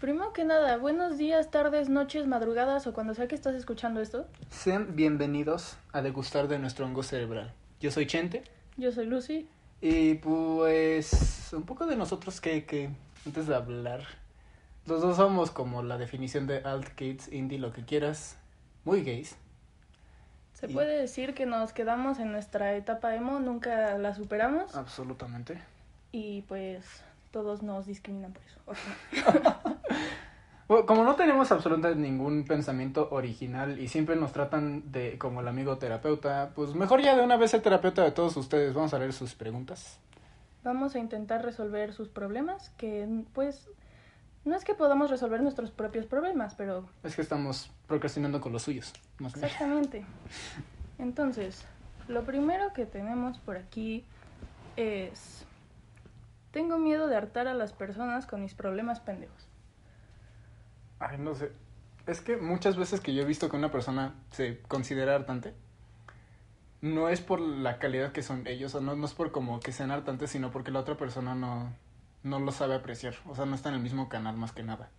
Primero que nada, buenos días, tardes, noches, madrugadas o cuando sea que estás escuchando esto. Sean bienvenidos a degustar de nuestro hongo cerebral. Yo soy Chente. Yo soy Lucy. Y pues un poco de nosotros que, que antes de hablar, los dos somos como la definición de alt kids, indie, lo que quieras, muy gays. Se puede decir que nos quedamos en nuestra etapa emo, nunca la superamos. Absolutamente. Y pues todos nos discriminan por eso. como no tenemos absolutamente ningún pensamiento original y siempre nos tratan de como el amigo terapeuta, pues mejor ya de una vez el terapeuta de todos ustedes. Vamos a leer sus preguntas. Vamos a intentar resolver sus problemas, que pues no es que podamos resolver nuestros propios problemas, pero... Es que estamos procrastinando con los suyos. Exactamente. Entonces, lo primero que tenemos por aquí es tengo miedo de hartar a las personas con mis problemas pendejos. Ay, no sé. Es que muchas veces que yo he visto que una persona se considera hartante, no es por la calidad que son ellos, o no, no es por como que sean hartantes, sino porque la otra persona no, no lo sabe apreciar. O sea, no está en el mismo canal más que nada.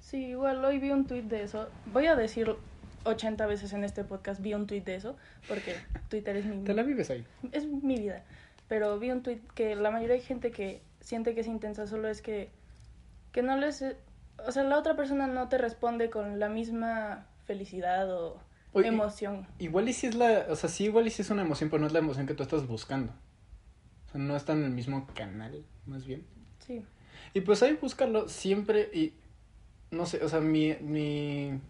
Sí, igual hoy vi un tweet de eso. Voy a decir 80 veces en este podcast, vi un tweet de eso, porque Twitter es mi... Te la vives ahí. Es mi vida. Pero vi un tweet que la mayoría de gente que siente que es intensa, solo es que, que no les... O sea, la otra persona no te responde con la misma felicidad o emoción. Igual y si es la... O sea, sí, igual y si es una emoción, pero no es la emoción que tú estás buscando. O sea, no está en el mismo canal, más bien. Sí. Y pues ahí búscalo siempre y... No sé, o sea, mi... mi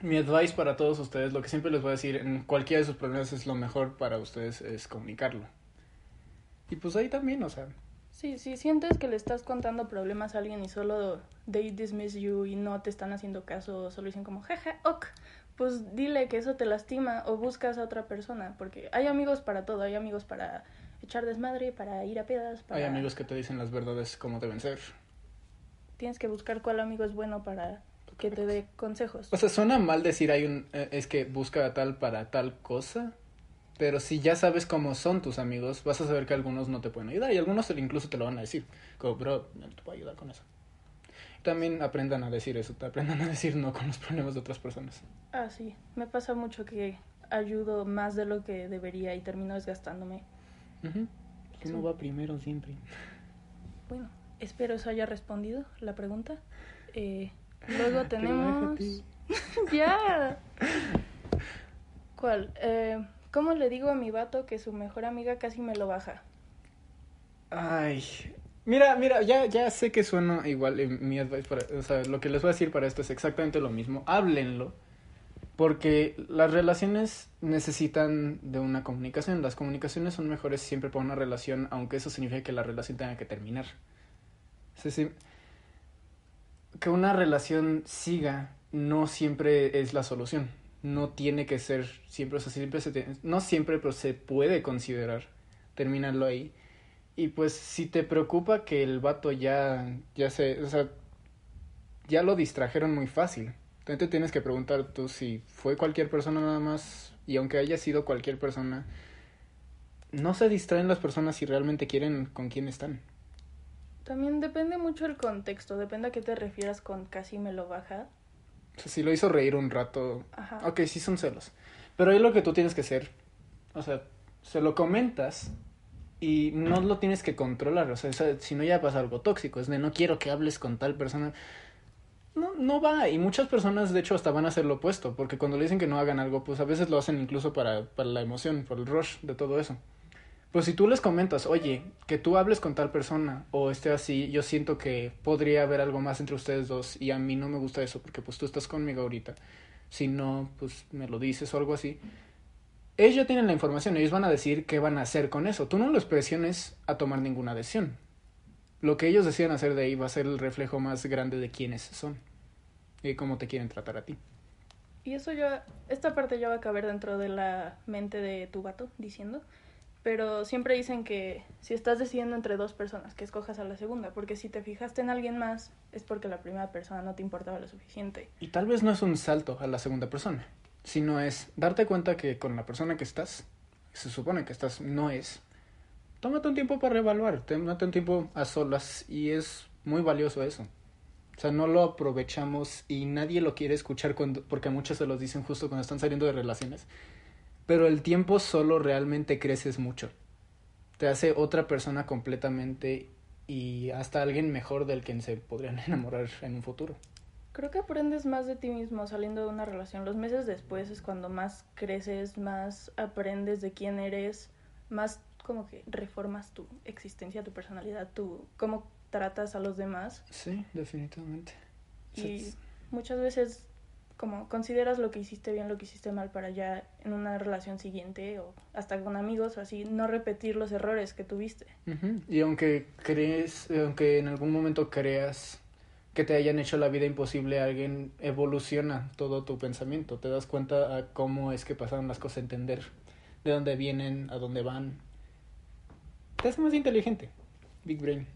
mi advice para todos ustedes, lo que siempre les voy a decir en cualquiera de sus problemas es lo mejor para ustedes es comunicarlo. Y pues ahí también, o sea, Sí, si sientes que le estás contando problemas a alguien y solo they dismiss you y no te están haciendo caso, solo dicen como, jaja, ok, pues dile que eso te lastima o buscas a otra persona, porque hay amigos para todo, hay amigos para echar desmadre, para ir a pedas. Hay amigos que te dicen las verdades como deben ser. Tienes que buscar cuál amigo es bueno para que te dé consejos. O sea, suena mal decir hay un, eh, es que busca a tal para tal cosa, pero si ya sabes cómo son tus amigos, vas a saber que algunos no te pueden ayudar y algunos incluso te lo van a decir. Como, bro, no te puedo ayudar con eso. También aprendan a decir eso, aprendan a decir no con los problemas de otras personas. Ah, sí. Me pasa mucho que ayudo más de lo que debería y termino desgastándome. Uh Uno va primero siempre. Bueno, espero eso haya respondido la pregunta. Eh, luego tenemos... ya. ¿Cuál? Eh, ¿Cómo le digo a mi vato que su mejor amiga casi me lo baja? Ay, mira, mira, ya, ya sé que suena igual en mi advice para, o sea, lo que les voy a decir para esto es exactamente lo mismo. Háblenlo. Porque las relaciones necesitan de una comunicación. Las comunicaciones son mejores siempre para una relación, aunque eso significa que la relación tenga que terminar. que una relación siga no siempre es la solución no tiene que ser siempre, o sea, siempre se no siempre, pero se puede considerar terminarlo ahí. Y pues si te preocupa que el vato ya, ya se, o sea, ya lo distrajeron muy fácil. Entonces te tienes que preguntar tú si fue cualquier persona nada más, y aunque haya sido cualquier persona, no se distraen las personas si realmente quieren con quién están. También depende mucho el contexto, depende a qué te refieras con casi me lo baja si lo hizo reír un rato, Ajá. ok, sí son celos. Pero ahí lo que tú tienes que hacer, o sea, se lo comentas y no lo tienes que controlar, o sea, si no ya pasa algo tóxico, es de no quiero que hables con tal persona. No, no va, y muchas personas de hecho hasta van a hacer lo opuesto, porque cuando le dicen que no hagan algo, pues a veces lo hacen incluso para, para la emoción, por el rush de todo eso. Pues si tú les comentas, oye, que tú hables con tal persona o esté así, yo siento que podría haber algo más entre ustedes dos y a mí no me gusta eso porque pues tú estás conmigo ahorita. Si no, pues me lo dices o algo así. Ellos tienen la información, ellos van a decir qué van a hacer con eso. Tú no los presiones a tomar ninguna decisión. lo que ellos decían hacer de ahí va a ser el reflejo más grande de quiénes son y cómo te quieren tratar a ti. Y eso ya, esta parte ya va a caber dentro de la mente de tu vato diciendo, pero siempre dicen que si estás decidiendo entre dos personas, que escojas a la segunda, porque si te fijaste en alguien más es porque la primera persona no te importaba lo suficiente. Y tal vez no es un salto a la segunda persona, sino es darte cuenta que con la persona que estás, se supone que estás, no es. Tómate un tiempo para reevaluar, tómate un tiempo a solas y es muy valioso eso. O sea, no lo aprovechamos y nadie lo quiere escuchar cuando, porque muchos se los dicen justo cuando están saliendo de relaciones. Pero el tiempo solo realmente creces mucho. Te hace otra persona completamente y hasta alguien mejor del que se podrían enamorar en un futuro. Creo que aprendes más de ti mismo saliendo de una relación. Los meses después es cuando más creces, más aprendes de quién eres, más como que reformas tu existencia, tu personalidad, tu cómo tratas a los demás. Sí, definitivamente. Y muchas veces como consideras lo que hiciste bien, lo que hiciste mal para ya en una relación siguiente o hasta con amigos o así, no repetir los errores que tuviste. Y aunque crees, aunque en algún momento creas que te hayan hecho la vida imposible, alguien evoluciona todo tu pensamiento, te das cuenta a cómo es que pasaron las cosas, entender de dónde vienen, a dónde van. Te hace más inteligente. Big Brain.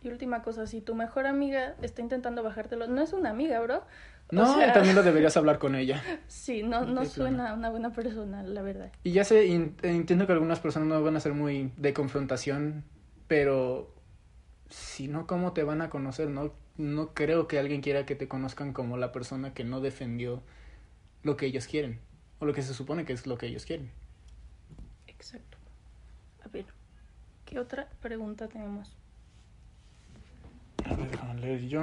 Y última cosa, si tu mejor amiga está intentando bajártelo, no es una amiga, bro. No, también lo deberías hablar con ella. Sí, no, no suena una buena persona, la verdad. Y ya sé, entiendo que algunas personas no van a ser muy de confrontación, pero si no, ¿cómo te van a conocer? No, no creo que alguien quiera que te conozcan como la persona que no defendió lo que ellos quieren, o lo que se supone que es lo que ellos quieren. Exacto. A ver, ¿qué otra pregunta tenemos? A ver, déjame leer yo.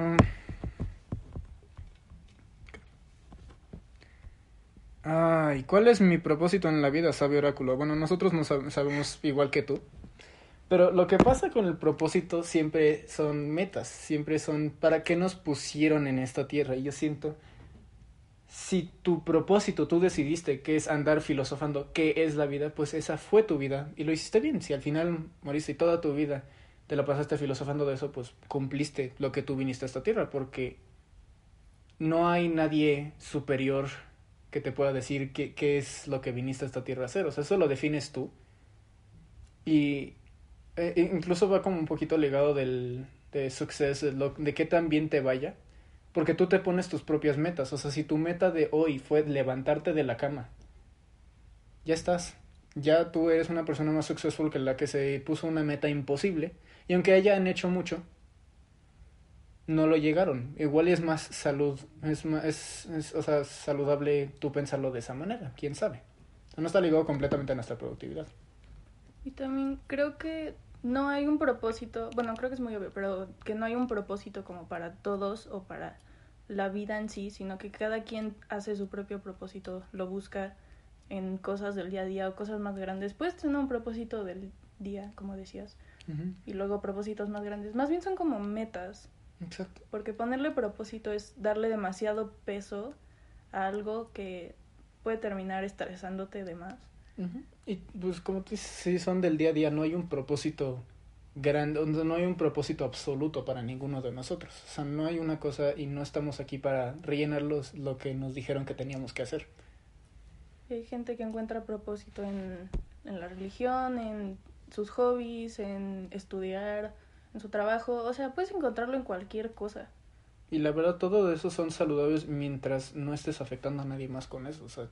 Ay, ¿cuál es mi propósito en la vida, sabio oráculo? Bueno, nosotros no sabemos igual que tú. Pero lo que pasa con el propósito siempre son metas, siempre son para qué nos pusieron en esta tierra. Y yo siento, si tu propósito tú decidiste que es andar filosofando qué es la vida, pues esa fue tu vida y lo hiciste bien. Si al final moriste toda tu vida te la pasaste filosofando de eso, pues cumpliste lo que tú viniste a esta tierra, porque no hay nadie superior que te pueda decir qué, qué es lo que viniste a esta tierra a hacer. O sea, eso lo defines tú. Y eh, incluso va como un poquito ligado del de success, de, de qué tan bien te vaya. Porque tú te pones tus propias metas. O sea, si tu meta de hoy fue levantarte de la cama, ya estás. Ya tú eres una persona más successful que la que se puso una meta imposible y aunque hayan hecho mucho, no lo llegaron. Igual es más salud, es, es, o sea, saludable tú pensarlo de esa manera, quién sabe. No está ligado completamente a nuestra productividad. Y también creo que no hay un propósito, bueno, creo que es muy obvio, pero que no hay un propósito como para todos o para la vida en sí, sino que cada quien hace su propio propósito, lo busca en cosas del día a día o cosas más grandes. Puedes tener un propósito del día, como decías, y luego propósitos más grandes. Más bien son como metas. Exacto. Porque ponerle propósito es darle demasiado peso a algo que puede terminar estresándote de más. Y pues como tú dices, si son del día a día, no hay un propósito grande, no hay un propósito absoluto para ninguno de nosotros. O sea, no hay una cosa y no estamos aquí para rellenar lo que nos dijeron que teníamos que hacer. Hay gente que encuentra propósito en, en la religión, en sus hobbies, en estudiar, en su trabajo, o sea, puedes encontrarlo en cualquier cosa. Y la verdad, todo eso son saludables mientras no estés afectando a nadie más con eso, o sea,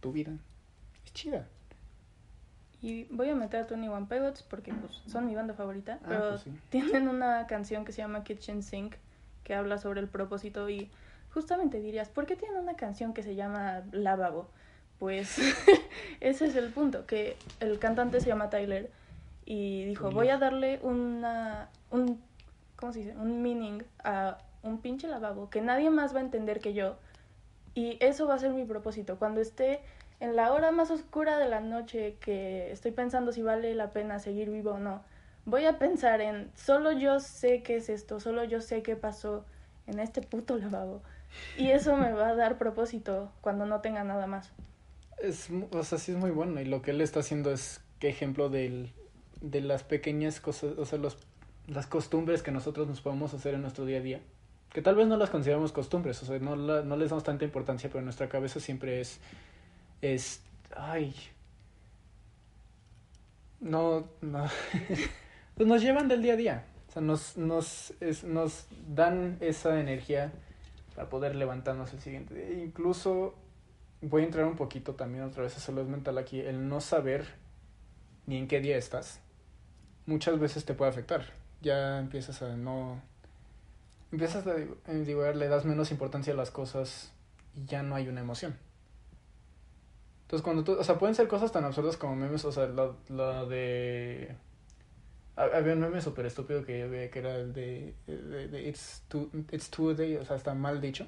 tu vida es chida. Y voy a meter a Tony One Pilots porque pues, son mi banda favorita, ah, pero pues tienen una canción que se llama Kitchen Sink que habla sobre el propósito y justamente dirías, ¿por qué tienen una canción que se llama Lavabo? Pues ese es el punto, que el cantante se llama Tyler y dijo, voy a darle una, un, ¿cómo se dice? Un meaning a un pinche lavabo que nadie más va a entender que yo. Y eso va a ser mi propósito. Cuando esté en la hora más oscura de la noche que estoy pensando si vale la pena seguir vivo o no, voy a pensar en, solo yo sé qué es esto, solo yo sé qué pasó en este puto lavabo. Y eso me va a dar propósito cuando no tenga nada más. Es, o sea, sí es muy bueno. Y lo que él está haciendo es qué ejemplo del de las pequeñas cosas, o sea, los, las costumbres que nosotros nos podemos hacer en nuestro día a día, que tal vez no las consideramos costumbres, o sea, no, no les damos tanta importancia, pero en nuestra cabeza siempre es, es, ay, no, no, pues nos llevan del día a día, o sea, nos, nos, nos dan esa energía para poder levantarnos el siguiente día. Incluso voy a entrar un poquito también otra vez a salud mental aquí, el no saber ni en qué día estás, muchas veces te puede afectar. Ya empiezas a no... Empiezas a digo, le das menos importancia a las cosas y ya no hay una emoción. Entonces cuando tú, o sea, pueden ser cosas tan absurdas como memes, o sea, lo, de... Había un meme súper estúpido que yo que era el de, de, It's, too, It's Tuesday, o sea, está mal dicho.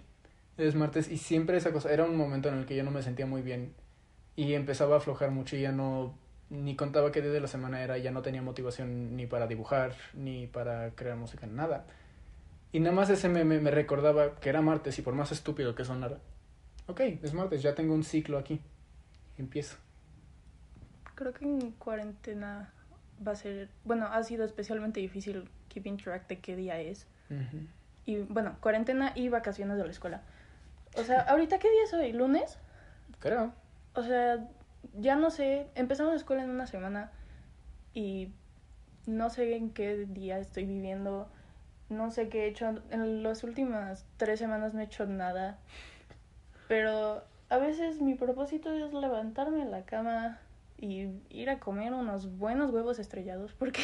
Es martes y siempre esa cosa, era un momento en el que yo no me sentía muy bien y empezaba a aflojar mucho y ya no ni contaba qué día de la semana era, ya no tenía motivación ni para dibujar, ni para crear música, nada. Y nada más ese meme me recordaba que era martes y por más estúpido que sonara, ok, es martes, ya tengo un ciclo aquí. Empiezo. Creo que en cuarentena va a ser, bueno, ha sido especialmente difícil keeping track de qué día es. Y bueno, cuarentena y vacaciones de la escuela. O sea, ahorita qué día es hoy, lunes? Creo. O sea, ya no sé, empezamos la escuela en una semana y no sé en qué día estoy viviendo, no sé qué he hecho, en las últimas tres semanas no he hecho nada, pero a veces mi propósito es levantarme en la cama y ir a comer unos buenos huevos estrellados porque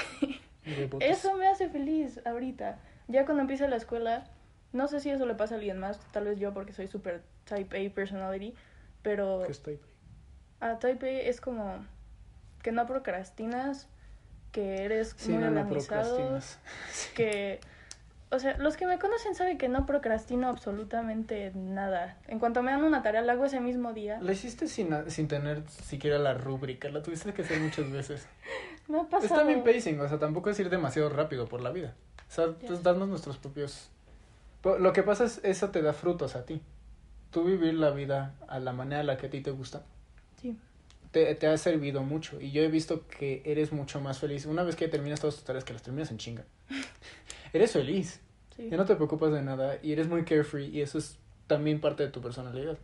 eso me hace feliz ahorita. Ya cuando empiece la escuela, no sé si eso le pasa a alguien más, tal vez yo porque soy super type A personality, pero... ¿Qué es type A? A Type es como que no procrastinas, que eres muy organizado, que o sea, los que me conocen saben que no procrastino absolutamente nada. En cuanto me dan una tarea, la hago ese mismo día. La hiciste sin, sin tener siquiera la rúbrica, la tuviste que hacer muchas veces. me ha pasado. Es también pacing, o sea, tampoco es ir demasiado rápido por la vida. O sea, pues darnos nuestros propios... Lo que pasa es, eso te da frutos a ti. Tú vivir la vida a la manera a la que a ti te gusta te, ha servido mucho y yo he visto que eres mucho más feliz. Una vez que terminas todas tus tareas, que las terminas en chinga, eres feliz. Ya no te preocupas de nada y eres muy carefree y eso es también parte de tu personalidad.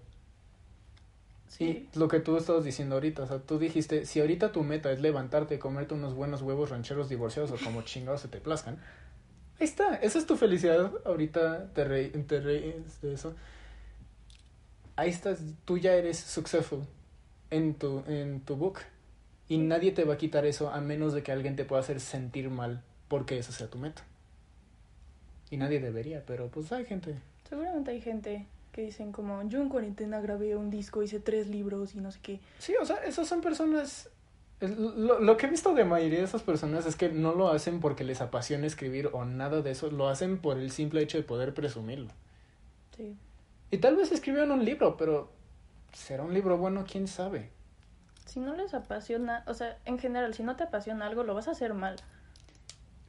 Sí. Y lo que tú estabas diciendo ahorita, o sea, tú dijiste, si ahorita tu meta es levantarte y comerte unos buenos huevos rancheros divorciados o como chingados se te plazcan, ahí está, esa es tu felicidad, ahorita te, re, te de eso. Ahí estás, tú ya eres successful, en tu, en tu book. Y nadie te va a quitar eso a menos de que alguien te pueda hacer sentir mal porque esa sea tu meta. Y nadie debería, pero pues hay gente. Seguramente hay gente que dicen como, yo en cuarentena grabé un disco, hice tres libros y no sé qué. Sí, o sea, esas son personas... Lo, lo que he visto de mayoría de esas personas es que no lo hacen porque les apasiona escribir o nada de eso, lo hacen por el simple hecho de poder presumirlo. Sí. Y tal vez escribieron un libro, pero ¿será un libro bueno? ¿Quién sabe? Si no les apasiona, o sea, en general, si no te apasiona algo, lo vas a hacer mal.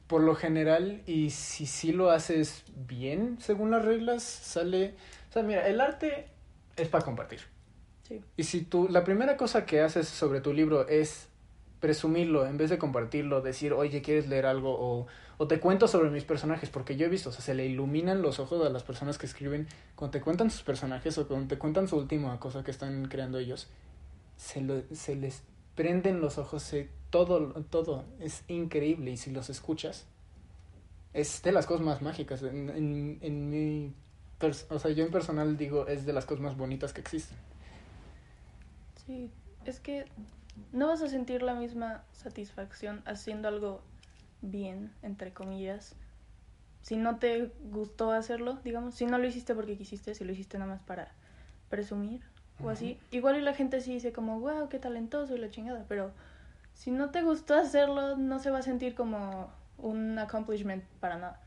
Por lo general, y si sí lo haces bien, según las reglas, sale... O sea, mira, el arte es para compartir. Sí. Y si tú, la primera cosa que haces sobre tu libro es presumirlo en vez de compartirlo, decir, oye, ¿quieres leer algo? O o te cuento sobre mis personajes, porque yo he visto, o sea, se le iluminan los ojos a las personas que escriben cuando te cuentan sus personajes o cuando te cuentan su última cosa que están creando ellos. Se, lo, se les prenden los ojos, se, todo, todo es increíble y si los escuchas, es de las cosas más mágicas. En, en, en mi, o sea, yo en personal digo, es de las cosas más bonitas que existen. Sí, es que no vas a sentir la misma satisfacción haciendo algo bien, entre comillas. Si no te gustó hacerlo, digamos, si no lo hiciste porque quisiste, si lo hiciste nada más para presumir o así, igual y la gente sí dice como, wow, qué talentoso y la chingada, pero si no te gustó hacerlo, no se va a sentir como un accomplishment para nada.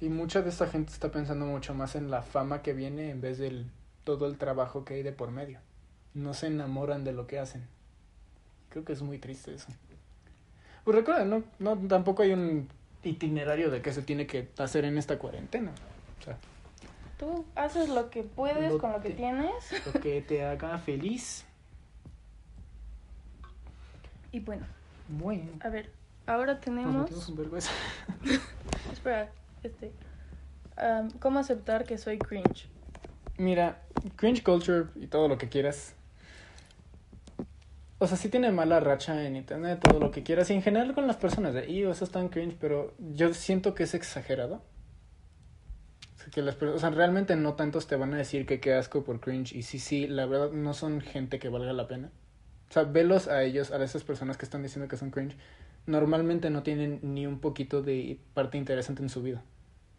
Y mucha de esta gente está pensando mucho más en la fama que viene en vez del todo el trabajo que hay de por medio. No se enamoran de lo que hacen. Creo que es muy triste eso. Pues recuerda, no, no, tampoco hay un itinerario de qué se tiene que hacer en esta cuarentena. O sea, Tú haces lo que puedes con lo que tienes. Lo que te haga feliz. Y bueno. Bueno. A ver, ahora tenemos... Espera, este... ¿Cómo aceptar que soy cringe? Mira, cringe culture y todo lo que quieras. O sea, sí tiene mala racha en internet, todo lo que quieras. Y en general con las personas de, y eso es tan cringe, pero yo siento que es exagerado. que las o sea, realmente no tantos te van a decir que qué asco por cringe. Y sí, sí, la verdad no son gente que valga la pena. O sea, velos a ellos, a esas personas que están diciendo que son cringe. Normalmente no tienen ni un poquito de parte interesante en su vida.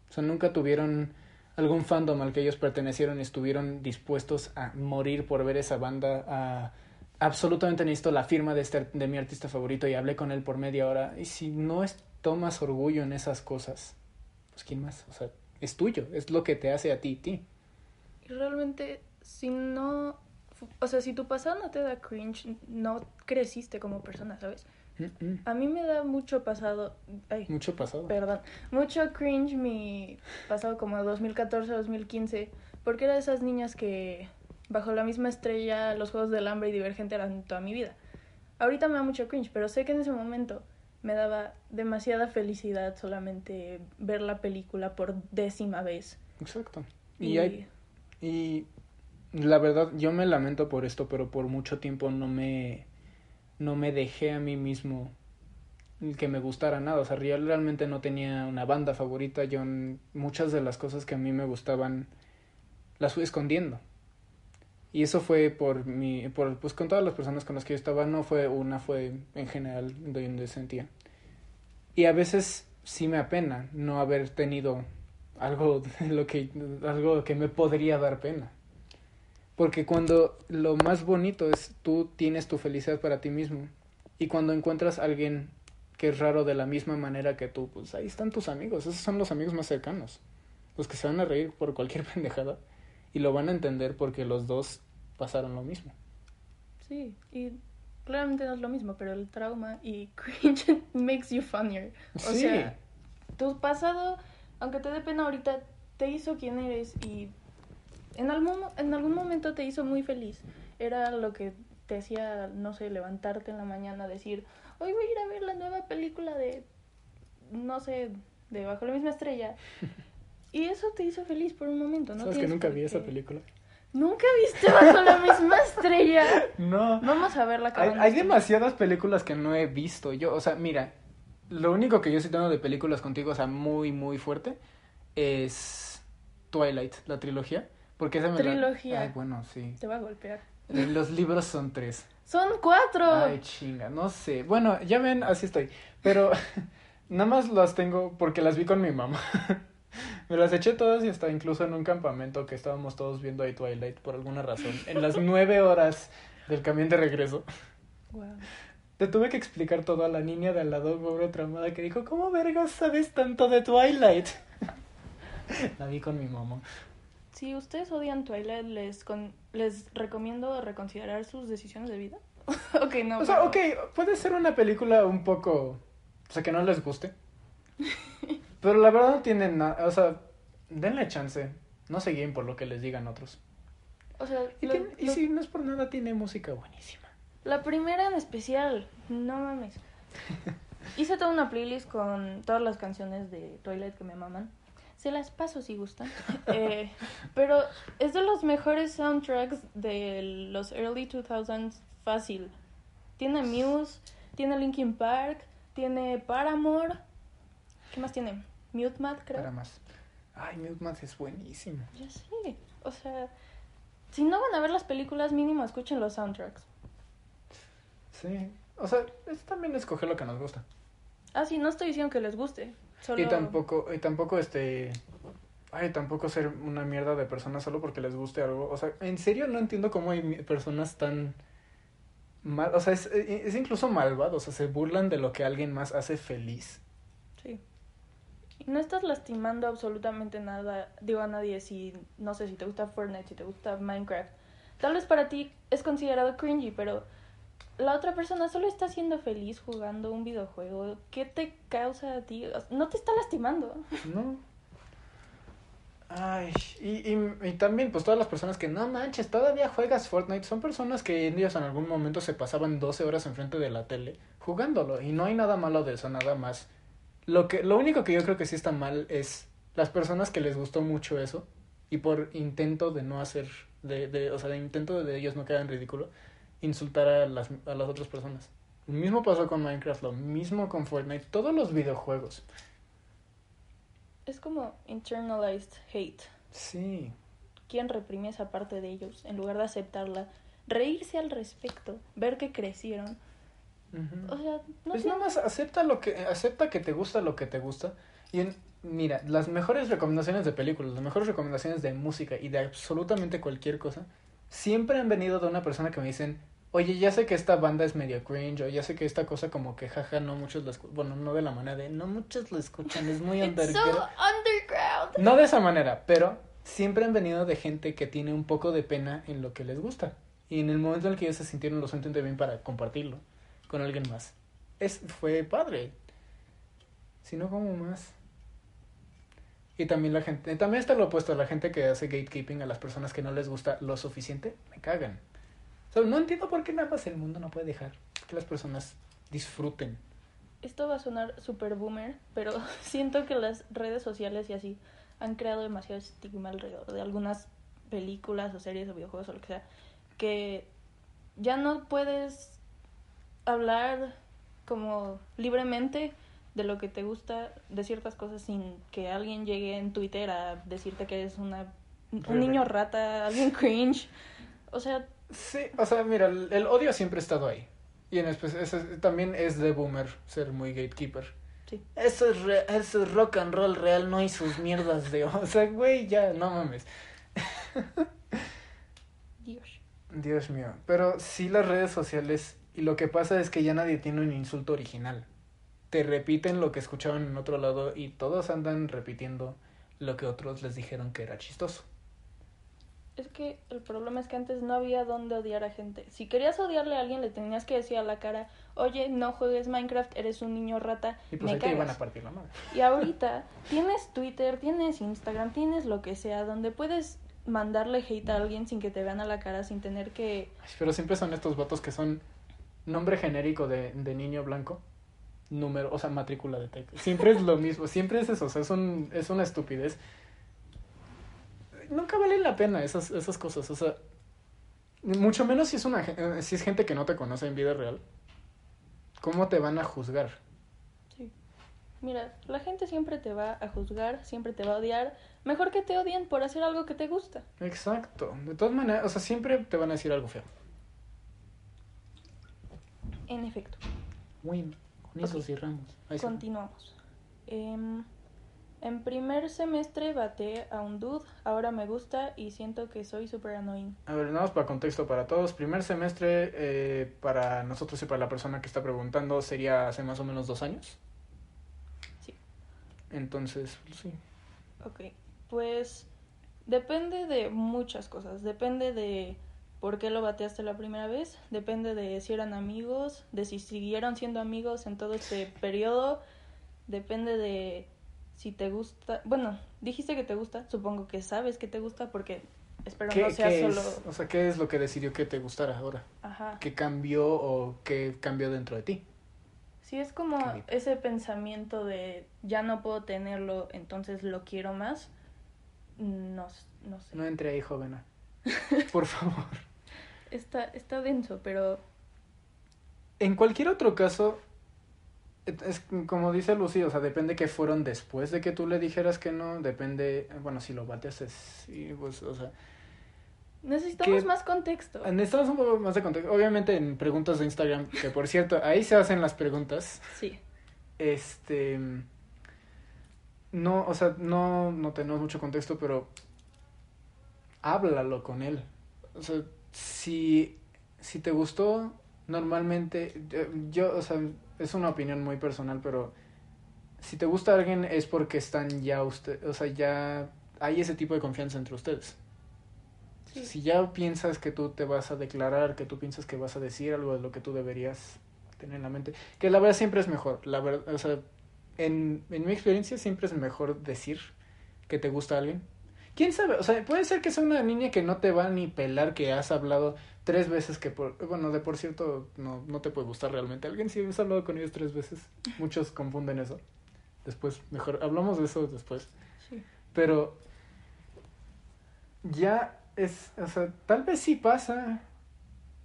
O sea, nunca tuvieron algún fandom al que ellos pertenecieron y estuvieron dispuestos a morir por ver esa banda, a absolutamente necesito la firma de, este, de mi artista favorito y hablé con él por media hora. Y si no es, tomas orgullo en esas cosas, pues ¿quién más? O sea, es tuyo, es lo que te hace a ti, ti. Y realmente, si no, o sea, si tu pasado no te da cringe, no creciste como persona, ¿sabes? A mí me da mucho pasado. Ay, mucho pasado. Perdón. Mucho cringe mi pasado como 2014-2015. Porque era de esas niñas que bajo la misma estrella los Juegos del Hambre y Divergente eran toda mi vida. Ahorita me da mucho cringe, pero sé que en ese momento me daba demasiada felicidad solamente ver la película por décima vez. Exacto. Y, hay, y la verdad, yo me lamento por esto, pero por mucho tiempo no me no me dejé a mí mismo que me gustara nada. O sea, realmente no tenía una banda favorita. Yo muchas de las cosas que a mí me gustaban las fui escondiendo. Y eso fue por mi, por, pues con todas las personas con las que yo estaba, no fue una, fue en general donde sentía. Y a veces sí me apena no haber tenido algo lo que, algo que me podría dar pena. Porque cuando lo más bonito es tú tienes tu felicidad para ti mismo. Y cuando encuentras alguien que es raro de la misma manera que tú, pues ahí están tus amigos. Esos son los amigos más cercanos. Los que se van a reír por cualquier pendejada. Y lo van a entender porque los dos pasaron lo mismo. Sí, y claramente no es lo mismo, pero el trauma y cringe makes you funnier. O sea, tu pasado, aunque te dé pena ahorita, te hizo quien eres y en algún, en algún momento te hizo muy feliz. Era lo que te hacía, no sé, levantarte en la mañana, decir, hoy voy a ir a ver la nueva película de, no sé, de Bajo la misma estrella. Y eso te hizo feliz por un momento, ¿no? ¿Sabes que nunca vi esa película? ¿Nunca viste Bajo la misma estrella? No. Vamos a verla. Hay, hay demasiadas películas que no he visto. Yo, o sea, mira, lo único que yo sí tengo de películas contigo, o sea, muy, muy fuerte, es Twilight, la trilogía. Porque esa Trilogía. Ay, bueno, sí. Te va a golpear. Eh, los libros son tres. Son cuatro. Ay, chinga, no sé. Bueno, ya ven, así estoy. Pero nada más las tengo porque las vi con mi mamá. Me las eché todas y hasta incluso en un campamento que estábamos todos viendo ahí Twilight por alguna razón. En las nueve horas del camión de regreso. Wow. Te tuve que explicar todo a la niña de al lado, pobre tramada, que dijo, ¿cómo vergas sabes tanto de Twilight? la vi con mi mamá. Si ustedes odian Twilight, les, les recomiendo reconsiderar sus decisiones de vida. ok, no. O sea, ok, puede ser una película un poco... O sea, que no les guste. Pero la verdad no tienen nada... O sea, denle chance. No se guíen por lo que les digan otros. O sea... Y, y si no es por nada, tiene música buenísima. La primera en especial. No mames. Hice toda una playlist con todas las canciones de Twilight que me maman. Se las paso si gustan. Eh, pero es de los mejores soundtracks de los early 2000s fácil. Tiene Muse, tiene Linkin Park, tiene Paramore. ¿Qué más tiene? Mute Math, creo. Para más. Ay, Mute Math es buenísimo. Ya sé. O sea, si no van a ver las películas, mínimo escuchen los soundtracks. Sí. O sea, es también escoger lo que nos gusta. Ah, sí, no estoy diciendo que les guste. Y tampoco, y tampoco este... Ay, tampoco ser una mierda de persona solo porque les guste algo. O sea, en serio no entiendo cómo hay personas tan mal, o sea, es, es incluso malvado, o sea, se burlan de lo que alguien más hace feliz. Sí. Y no estás lastimando absolutamente nada, digo a nadie si, no sé, si te gusta Fortnite, si te gusta Minecraft. Tal vez para ti es considerado cringy, pero la otra persona solo está siendo feliz jugando un videojuego. ¿Qué te causa a ti? No te está lastimando. No. Ay, y, y, también, pues todas las personas que no manches, todavía juegas Fortnite, son personas que días en algún momento se pasaban 12 horas enfrente de la tele jugándolo. Y no hay nada malo de eso, nada más. Lo, que, lo único que yo creo que sí está mal es las personas que les gustó mucho eso y por intento de no hacer, de, de, o sea, de intento de ellos no quedar en ridículo, insultar a las, a las otras personas. Lo mismo pasó con Minecraft, lo mismo con Fortnite, todos los videojuegos. Es como internalized hate. Sí. ¿Quién reprime esa parte de ellos en lugar de aceptarla? Reírse al respecto, ver que crecieron. O sea, no pues nada más acepta lo que acepta que te gusta lo que te gusta. Y mira, las mejores recomendaciones de películas, las mejores recomendaciones de música y de absolutamente cualquier cosa siempre han venido de una persona que me dicen, oye, ya sé que esta banda es medio cringe, o ya sé que esta cosa como que jaja, no muchos la escuchan, bueno, no de la manera de, no muchos la escuchan, es muy underground. No de esa manera, pero siempre han venido de gente que tiene un poco de pena en lo que les gusta. Y en el momento en el que ellos se sintieron lo suficientemente bien para compartirlo con alguien más. Es, fue padre. Si no, como más? Y también la gente, también está lo opuesto, la gente que hace gatekeeping a las personas que no les gusta lo suficiente, me cagan. O no entiendo por qué nada más el mundo no puede dejar que las personas disfruten. Esto va a sonar super boomer, pero siento que las redes sociales y así han creado demasiado estigma alrededor de algunas películas o series o videojuegos o lo que sea, que ya no puedes hablar como libremente de lo que te gusta, de ciertas cosas sin que alguien llegue en Twitter a decirte que eres una un niño rata, alguien cringe. O sea, Sí, o sea, mira, el, odio siempre ha estado ahí. Y en especial, también es de boomer ser muy gatekeeper. Sí. Eso es, eso es rock and roll real, no hay sus mierdas de... O sea, güey, ya, no mames. Dios. Dios mío. Pero sí las redes sociales, y lo que pasa es que ya nadie tiene un insulto original. Te repiten lo que escuchaban en otro lado y todos andan repitiendo lo que otros les dijeron que era chistoso. Es que el problema es que antes no había dónde odiar a gente. Si querías odiarle a alguien, le tenías que decir a la cara, oye, no juegues Minecraft, eres un niño rata. Y pues me iban a partir la madre. Y ahorita tienes Twitter, tienes Instagram, tienes lo que sea, donde puedes mandarle hate a alguien sin que te vean a la cara, sin tener que... Pero siempre son estos votos que son nombre genérico de, de niño blanco, número, o sea, matrícula de tech. Siempre es lo mismo, siempre es eso, o sea, es, un, es una estupidez nunca valen la pena esas, esas cosas. O sea, mucho menos si es, una, eh, si es gente que no te conoce en vida real. ¿Cómo te van a juzgar? Sí. Mira, la gente siempre te va a juzgar, siempre te va a odiar. Mejor que te odien por hacer algo que te gusta. Exacto. De todas maneras, o sea, siempre te van a decir algo feo. En efecto. Bueno, con eso cerramos. Continuamos. Eh, en primer semestre bate a un dude, ahora me gusta y siento que soy súper annoying. A ver, nada más para contexto para todos. Primer semestre eh, para nosotros y para la persona que está preguntando sería hace más o menos dos años. Sí. Entonces, sí. Ok, pues depende de muchas cosas. Depende de por qué lo bateaste la primera vez. Depende de si eran amigos, de si siguieron siendo amigos en todo este periodo. Depende de si te gusta, bueno, dijiste que te gusta, supongo que sabes que te gusta porque espero no sea solo... o sea, ¿qué es lo que decidió que te gustara ahora? Ajá. ¿Qué cambió o qué cambió dentro de ti? Sí, es como ese pensamiento de ya no puedo tenerlo, entonces lo quiero más. No, no sé. No entre ahí, joven. Por favor. Está, está denso, pero... En cualquier otro caso, es como dice Lucy, o sea, depende que fueron después de que tú le dijeras que no, depende, bueno, si lo bates es, sí, pues, o sea... Necesitamos más contexto. Necesitamos un poco más de contexto. Obviamente en preguntas de Instagram, que por cierto, ahí se hacen las preguntas. Sí. Este... No, o sea, no, no tenemos mucho contexto, pero háblalo con él. O sea, si, si te gustó, normalmente, yo o sea, es una opinión muy personal, pero si te gusta alguien es porque están ya usted, o sea, ya hay ese tipo de confianza entre ustedes. Si ya piensas que tú te vas a declarar, que tú piensas que vas a decir algo de lo que tú deberías tener en la mente, que la verdad siempre es mejor, la verdad, o sea, en, en mi experiencia siempre es mejor decir que te gusta alguien quién sabe, o sea, puede ser que sea una niña que no te va ni pelar, que has hablado tres veces que por, bueno, de por cierto, no, no te puede gustar realmente alguien si has hablado con ellos tres veces. Muchos confunden eso. Después, mejor, hablamos de eso después. Sí. Pero ya es, o sea, tal vez sí pasa,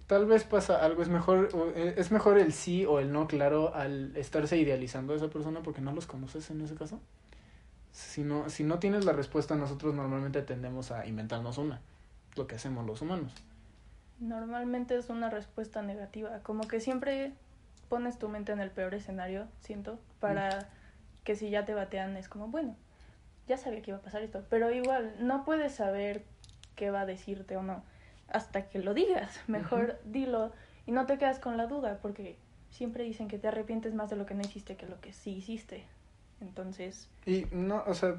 tal vez pasa algo, es mejor, eh, es mejor el sí o el no claro al estarse idealizando a esa persona porque no los conoces en ese caso. Si no, si no tienes la respuesta, nosotros normalmente tendemos a inventarnos una, lo que hacemos los humanos. Normalmente es una respuesta negativa, como que siempre pones tu mente en el peor escenario, siento, para que si ya te batean es como, bueno, ya sabía que iba a pasar esto, pero igual no puedes saber qué va a decirte o no hasta que lo digas. Mejor dilo y no te quedas con la duda porque siempre dicen que te arrepientes más de lo que no hiciste que lo que sí hiciste. Entonces... Y no, o sea,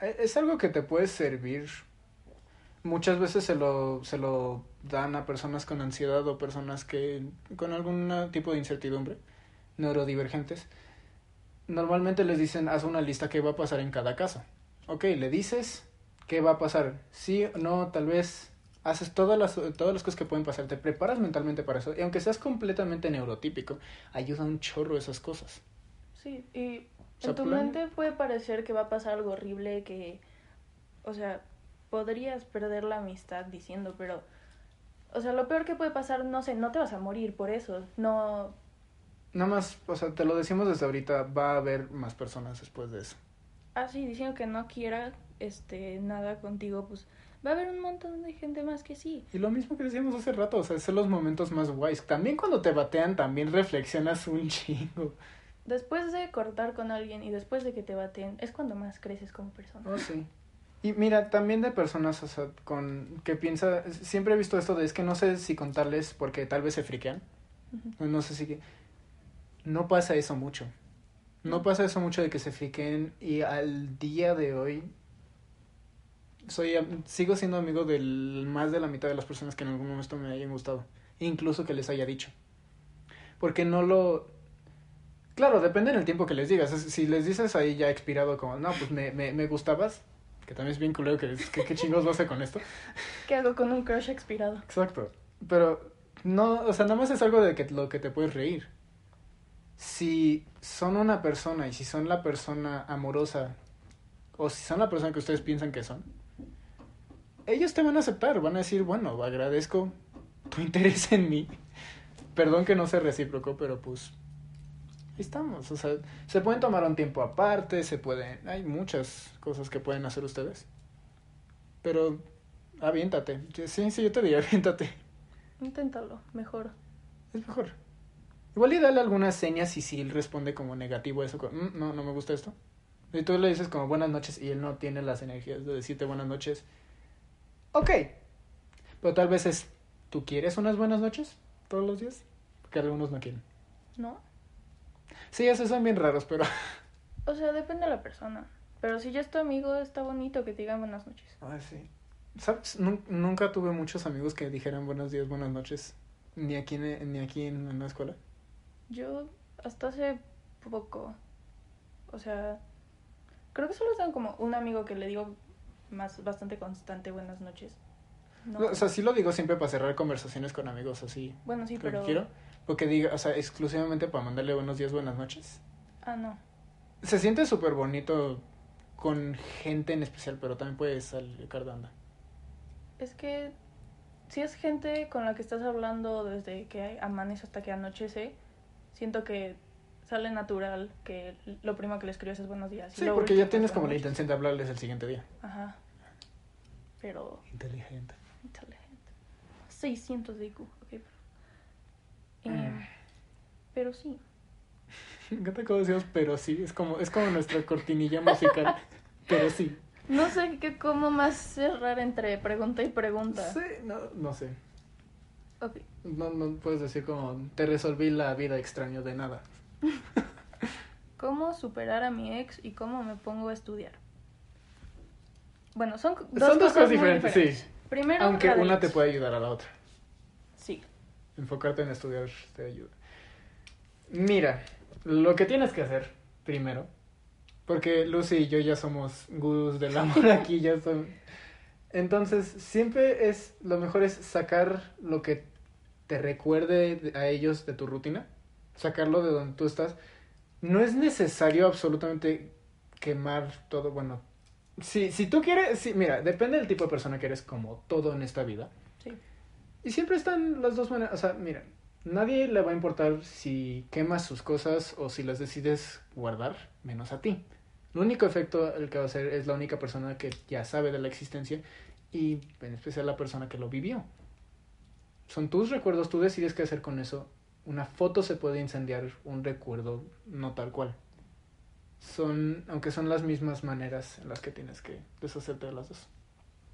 e, es algo que te puede servir. Muchas veces se lo, se lo dan a personas con ansiedad o personas que con algún tipo de incertidumbre, neurodivergentes normalmente les dicen, haz una lista que va a pasar en cada caso. Ok, le dices qué va a pasar. Sí, no, tal vez haces todas las, todas las cosas que pueden pasar, te preparas mentalmente para eso. Y aunque seas completamente neurotípico, ayuda un chorro esas cosas. Sí, y en tu mente puede parecer que va a pasar algo horrible, que, o sea, podrías perder la amistad diciendo, pero, o sea, lo peor que puede pasar, no sé, no te vas a morir por eso, no, Nada más, o sea, te lo decimos desde ahorita, va a haber más personas después de eso. Ah, sí, diciendo que no quiera este nada contigo, pues va a haber un montón de gente más que sí. Y lo mismo que decíamos hace rato, o sea, son los momentos más guays. También cuando te batean, también reflexionas un chingo. Después de cortar con alguien y después de que te baten, es cuando más creces como persona. Oh, sí. Y mira, también de personas, o sea, con que piensa, siempre he visto esto de es que no sé si contarles porque tal vez se friquean. No sé si no pasa eso mucho. No pasa eso mucho de que se friquen y al día de hoy soy sigo siendo amigo de más de la mitad de las personas que en algún momento me hayan gustado, incluso que les haya dicho. Porque no lo Claro, depende del tiempo que les digas. Si les dices ahí ya expirado como, no, pues me, me, me gustabas, que también es bien culero que, que qué chingos vas a con esto. ¿Qué hago con un crush expirado? Exacto. Pero no, o sea, nada más es algo de que lo que te puedes reír si son una persona y si son la persona amorosa o si son la persona que ustedes piensan que son, ellos te van a aceptar, van a decir, bueno, agradezco tu interés en mí. Perdón que no sea recíproco, pero pues estamos, o sea, se pueden tomar un tiempo aparte, se pueden, hay muchas cosas que pueden hacer ustedes. Pero aviéntate. Sí, sí, yo te diría, aviéntate. Inténtalo, mejor. Es mejor. Igual y dale algunas señas y si él responde como negativo a eso, mm, no, no me gusta esto. Y tú le dices como buenas noches y él no tiene las energías de decirte buenas noches. Ok. Pero tal vez es, ¿tú quieres unas buenas noches todos los días? Porque algunos no quieren. ¿No? Sí, esos son bien raros, pero... O sea, depende de la persona. Pero si ya es tu amigo, está bonito que te digan buenas noches. Ah, sí. ¿Sabes? Nunca tuve muchos amigos que dijeran buenos días, buenas noches. Ni aquí, ni aquí en la escuela. Yo hasta hace poco, o sea, creo que solo están como un amigo que le digo más bastante constante buenas noches. O sea, sí lo digo siempre para cerrar conversaciones con amigos así. Bueno, sí, pero... Quiero, porque diga, o sea, exclusivamente para mandarle buenos días, buenas noches. Ah, no. Se siente súper bonito con gente en especial, pero también puede salir cardanda. Es que si es gente con la que estás hablando desde que amanece hasta que anochece, siento que sale natural que lo primero que le escribes es buenos días. Sí, porque ya tienes como la intención de hablarles el siguiente día. Ajá. Pero... Inteligente. Inteligente. 600 de IQ. Okay. Eh, Pero sí. Me encanta cómo decimos pero sí. Es como, es como nuestra cortinilla musical. pero sí. No sé qué, cómo más cerrar entre pregunta y pregunta. Sí, no, no sé. No, no puedes decir como, te resolví la vida extraño de nada. ¿Cómo superar a mi ex y cómo me pongo a estudiar? Bueno, son dos, cosas, diferentes, sí. Primero, Aunque una te puede ayudar a la otra. Enfocarte en estudiar te ayuda. Mira, lo que tienes que hacer primero Porque Lucy y yo ya somos gurús del amor aquí, ya son... Entonces, siempre es, lo mejor es sacar lo que te recuerde a ellos de tu rutina, sacarlo de donde tú estás. No es necesario absolutamente quemar todo, bueno, si, si tú quieres, sí, mira, depende del tipo de persona que eres como todo en esta vida. Y siempre están las dos maneras, o sea, mira, nadie le va a importar si quemas sus cosas o si las decides guardar, menos a ti. El único efecto el que va a hacer es la única persona que ya sabe de la existencia y en especial la persona que lo vivió. Son tus recuerdos, tú decides qué hacer con eso. Una foto se puede incendiar, un recuerdo no tal cual. Son, aunque son las mismas maneras en las que tienes que deshacerte de las dos.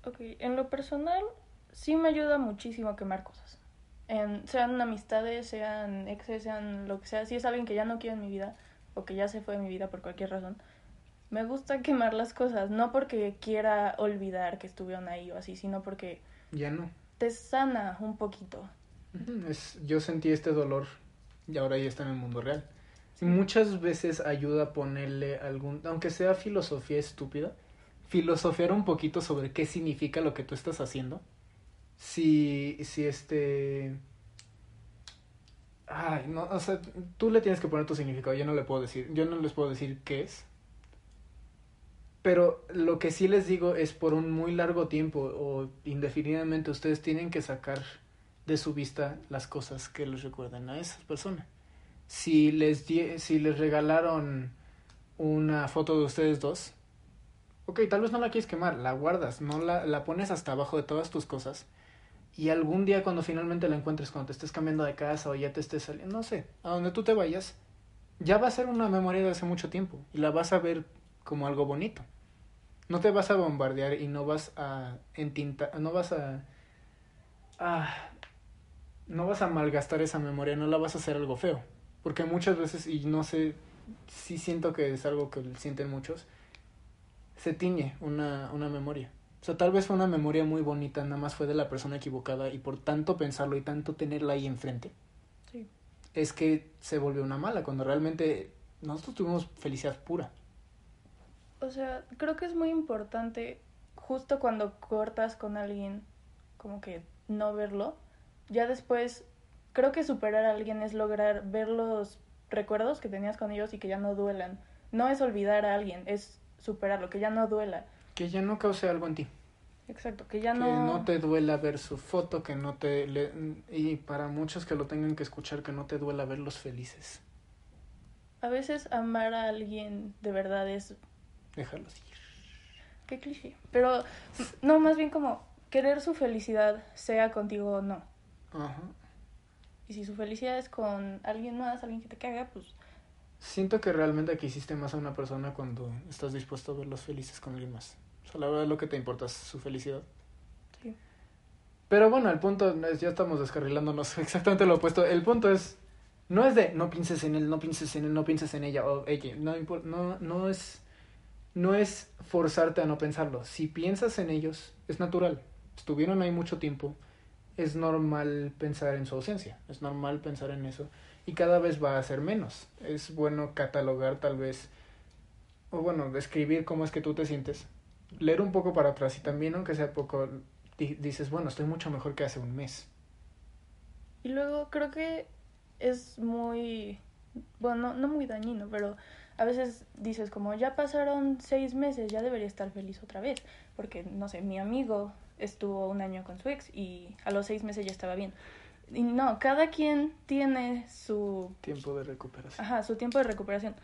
Ok, en lo personal sí me ayuda muchísimo quemar cosas. En, sean amistades, sean exes, sean lo que sea. Si es alguien que ya no quiero en mi vida o que ya se fue de mi vida por cualquier razón, me gusta quemar las cosas, no porque quiera olvidar que estuvieron ahí o así, sino porque... Ya no. Te sana un poquito. Es, yo sentí este dolor y ahora ya está en el mundo real. Muchas veces ayuda a ponerle algún, aunque sea filosofía estúpida, filosofiar un poquito sobre qué significa lo que tú estás haciendo. Si, si este... Ay, no, o sea, tú le tienes que poner tu significado, yo no le puedo decir, yo no les puedo decir qué es, pero lo que sí les digo es por un muy largo tiempo o indefinidamente ustedes tienen que sacar de su vista las cosas que les recuerdan a esas personas. Si les, si les regalaron una foto de ustedes dos, ok, tal vez no la quieres quemar, la guardas, no la, la pones hasta abajo de todas tus cosas. Y algún día cuando finalmente la encuentres, cuando te estés cambiando de casa o ya te estés saliendo, no sé, a donde tú te vayas, ya va a ser una memoria de hace mucho tiempo y la vas a ver como algo bonito. No te vas a bombardear y no vas a entintar, no vas a, no vas a malgastar esa memoria, no la vas a hacer algo feo. Porque muchas veces, y no sé, sí siento que es algo que sienten muchos, se tiñe una, una memoria. O sea, tal vez fue una memoria muy bonita, nada más fue de la persona equivocada y por tanto pensarlo y tanto tenerla ahí enfrente, sí. es que se volvió una mala, cuando realmente nosotros tuvimos felicidad pura o sea, creo que es muy importante justo cuando cortas con alguien, como que no verlo, ya después creo que superar a alguien es lograr ver los recuerdos que tenías con ellos y que ya no duelan. No es olvidar a alguien, es superarlo, que ya no duela. Que ya no cause algo en ti. Exacto, que ya no... Que no te duela ver su foto, que no te... Y para muchos que lo tengan que escuchar, que no te duela verlos felices. A veces amar a alguien de verdad es Dejarlos ir. Qué cliché. Pero, no, más bien como querer su felicidad, sea contigo o no. Ajá. Y si su felicidad es con alguien más, alguien que te caga, pues... Siento que realmente aquí hiciste más a una persona cuando estás dispuesto a verlos felices con alguien más. O sea, la verdad lo que te importa es su felicidad. Sí. Pero bueno, el punto es, ya estamos descarrilándonos exactamente lo opuesto. El punto es, no es de no pienses en él, no pienses en él, no pienses en ella o ella. No, no, no es no es forzarte a no pensarlo. Si piensas en ellos, es natural. Estuvieron ahí mucho tiempo. Es normal pensar en su ausencia. Es normal pensar en eso. Y cada vez va a ser menos. Es bueno catalogar tal vez, o bueno, describir cómo es que tú te sientes. Leer un poco para atrás y también, aunque sea poco, dices, bueno, estoy mucho mejor que hace un mes. Y luego creo que es muy, bueno, no muy dañino, pero a veces dices como ya pasaron seis meses, ya debería estar feliz otra vez, porque no sé, mi amigo estuvo un año con su ex y a los seis meses ya estaba bien. Y no, cada quien tiene su tiempo de recuperación. Ajá, su tiempo de recuperación.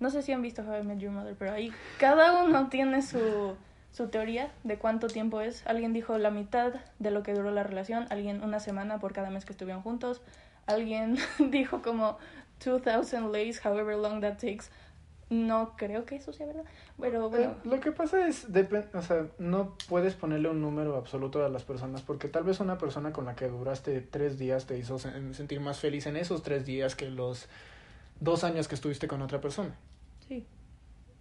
No sé si han visto How I Met Your Mother, pero ahí cada uno tiene su, su teoría de cuánto tiempo es. Alguien dijo la mitad de lo que duró la relación, alguien una semana por cada mes que estuvieron juntos, alguien dijo como 2000 days, however long that takes. No creo que eso sea verdad, pero eh, bueno. lo que pasa es, o sea, no puedes ponerle un número absoluto a las personas, porque tal vez una persona con la que duraste tres días te hizo sentir más feliz en esos tres días que los dos años que estuviste con otra persona. Sí.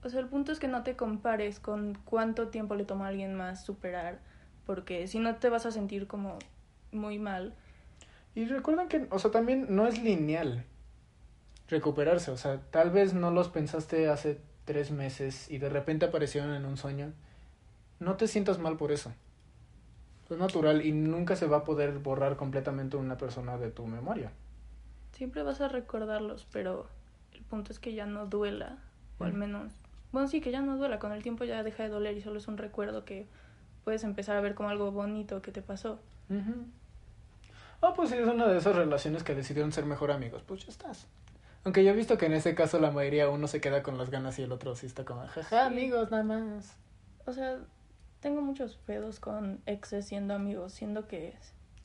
O sea, el punto es que no te compares con cuánto tiempo le toma a alguien más superar, porque si no te vas a sentir como muy mal. Y recuerden que, o sea, también no es lineal recuperarse. O sea, tal vez no los pensaste hace tres meses y de repente aparecieron en un sueño, no te sientas mal por eso. Es natural y nunca se va a poder borrar completamente una persona de tu memoria. Siempre vas a recordarlos, pero el punto es que ya no duela, o al menos, bueno, sí, que ya no duela, con el tiempo ya deja de doler y solo es un recuerdo que puedes empezar a ver como algo bonito que te pasó. Ah, pues si es una de esas relaciones que decidieron ser mejor amigos, pues ya estás. Aunque yo he visto que en ese caso la mayoría uno se queda con las ganas y el otro sí está como, jaja, amigos, nada más. O sea, tengo muchos pedos con exes siendo amigos, siendo que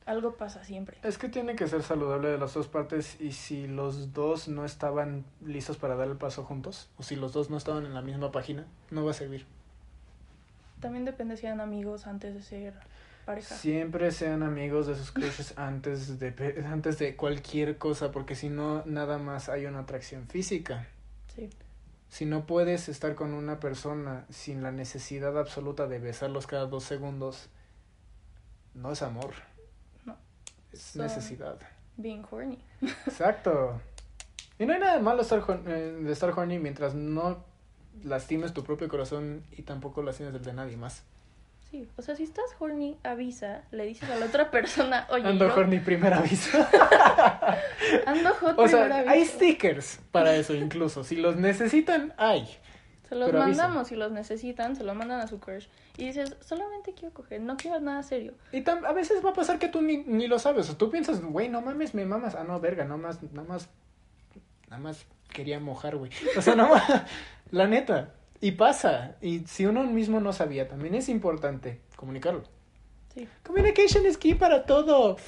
algo pasa siempre. Es que tiene que ser saludable de las dos partes y si los dos no estaban listos para dar el paso juntos, o si los dos no estaban en la misma página, no va a servir. También depende si eran amigos antes de ser pareja. Siempre sean amigos de sus crushes antes de, antes de cualquier cosa, porque si no, nada más hay una atracción física. Sí. Si no puedes estar con una persona sin la necesidad absoluta de besarlos cada dos segundos, no es amor. Es necesidad. Being horny. Exacto. Y no hay nada malo estar, eh, de estar horny mientras no lastimes tu propio corazón y tampoco lastimes el de nadie más. Sí, o sea, si estás horny, avisa, le dices a la otra persona, oye. Ando horny, primer aviso. Ando hot, o sea, hay stickers para eso incluso. Si los necesitan, hay. Se los mandamos si los necesitan, se los mandan a su crush. Y dices, solamente quiero coger, no quiero nada serio. Y a veces va a pasar que tú ni, ni lo sabes. O tú piensas, güey, no mames, me mamas. Ah, no, verga, no más, nada más, nada más quería mojar, güey. O sea, no más. La neta. Y pasa. Y si uno mismo no sabía, también es importante comunicarlo. Sí. Communication is key para todo.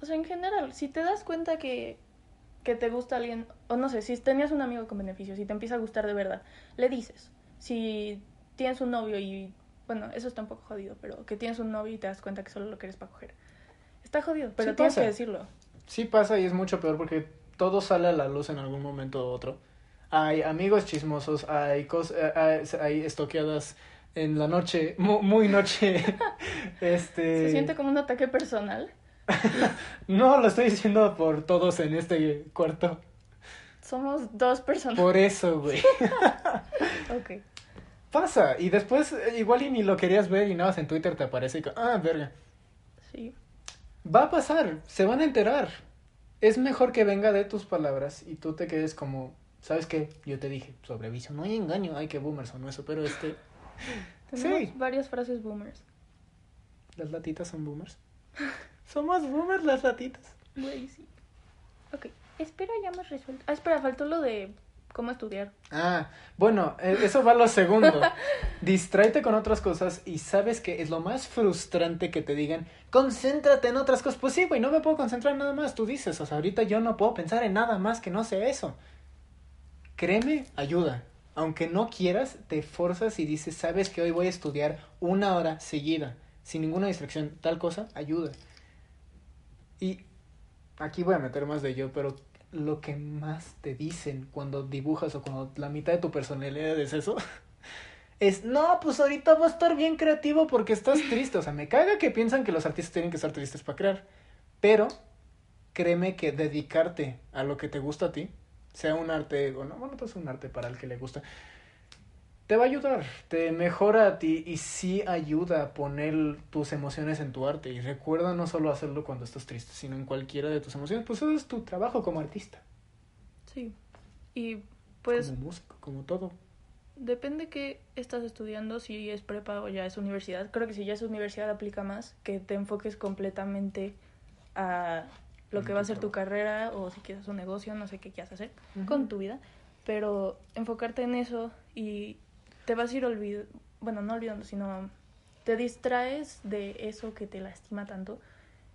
O sea, en general, si te das cuenta que, que te gusta alguien, o no sé, si tenías un amigo con beneficios y te empieza a gustar de verdad, le dices. Si tienes un novio y, bueno, eso está un poco jodido, pero que tienes un novio y te das cuenta que solo lo quieres para coger. Está jodido, pero tienes que decirlo. Sí pasa y es mucho peor porque todo sale a la luz en algún momento u otro hay amigos chismosos, hay, cosas, eh, hay, estoqueadas en la noche, muy, noche. este... ¿Se siente como un ataque personal? no, lo estoy diciendo por todos en este cuarto. Somos dos personas. Por eso, güey. ok. Pasa, y después eh, igual y ni lo querías ver y nada más en Twitter te aparece y ah, verga. Sí. Va a pasar, se van a enterar. Es mejor que venga de tus palabras y tú te quedes como, ¿Sabes qué? Yo te dije, sobreviso, no hay engaño, ay, que boomers son eso, pero este... Tenemos varias frases boomers. ¿Las latitas son boomers? Somos boomers las latitas. Güey, sí. Ok, espera, ya hemos resuelto. Ah, espera, faltó lo de cómo estudiar. Ah, bueno, e, eso va lo segundo. Distráete con otras cosas y sabes que es lo más frustrante que te digan, concéntrate en otras cosas. Pues sí, güey, no me puedo concentrar en nada más. Tú dices, o sea, ahorita yo no puedo pensar en nada más que no sea eso. Créeme, ayuda. Aunque no quieras, te forzas y dices, sabes que hoy voy a estudiar una hora seguida, sin ninguna distracción. Tal cosa, ayuda. Y aquí voy a meter más de yo, pero lo que más te dicen cuando dibujas o cuando la mitad de tu personalidad es eso, es, no, pues ahorita va a estar bien creativo porque estás triste. O sea, me caga que piensan que los artistas tienen que estar tristes para crear. Pero créeme que dedicarte a lo que te gusta a ti sea un arte o no, bueno, pues un arte para el que le gusta, te va a ayudar, te mejora a ti y sí ayuda a poner tus emociones en tu arte. Y recuerda no solo hacerlo cuando estás triste, sino en cualquiera de tus emociones, pues eso es tu trabajo como artista. Sí, y pues... Como músico, como todo. Depende que estás estudiando, si es prepa o ya es universidad. Creo que si ya es universidad aplica más, que te enfoques completamente a lo que va a ser tu carrera o si quieres un negocio, no sé qué quieras hacer con tu vida, pero enfocarte en eso y te vas a ir olvidando, bueno, no olvidando, sino te distraes de eso que te lastima tanto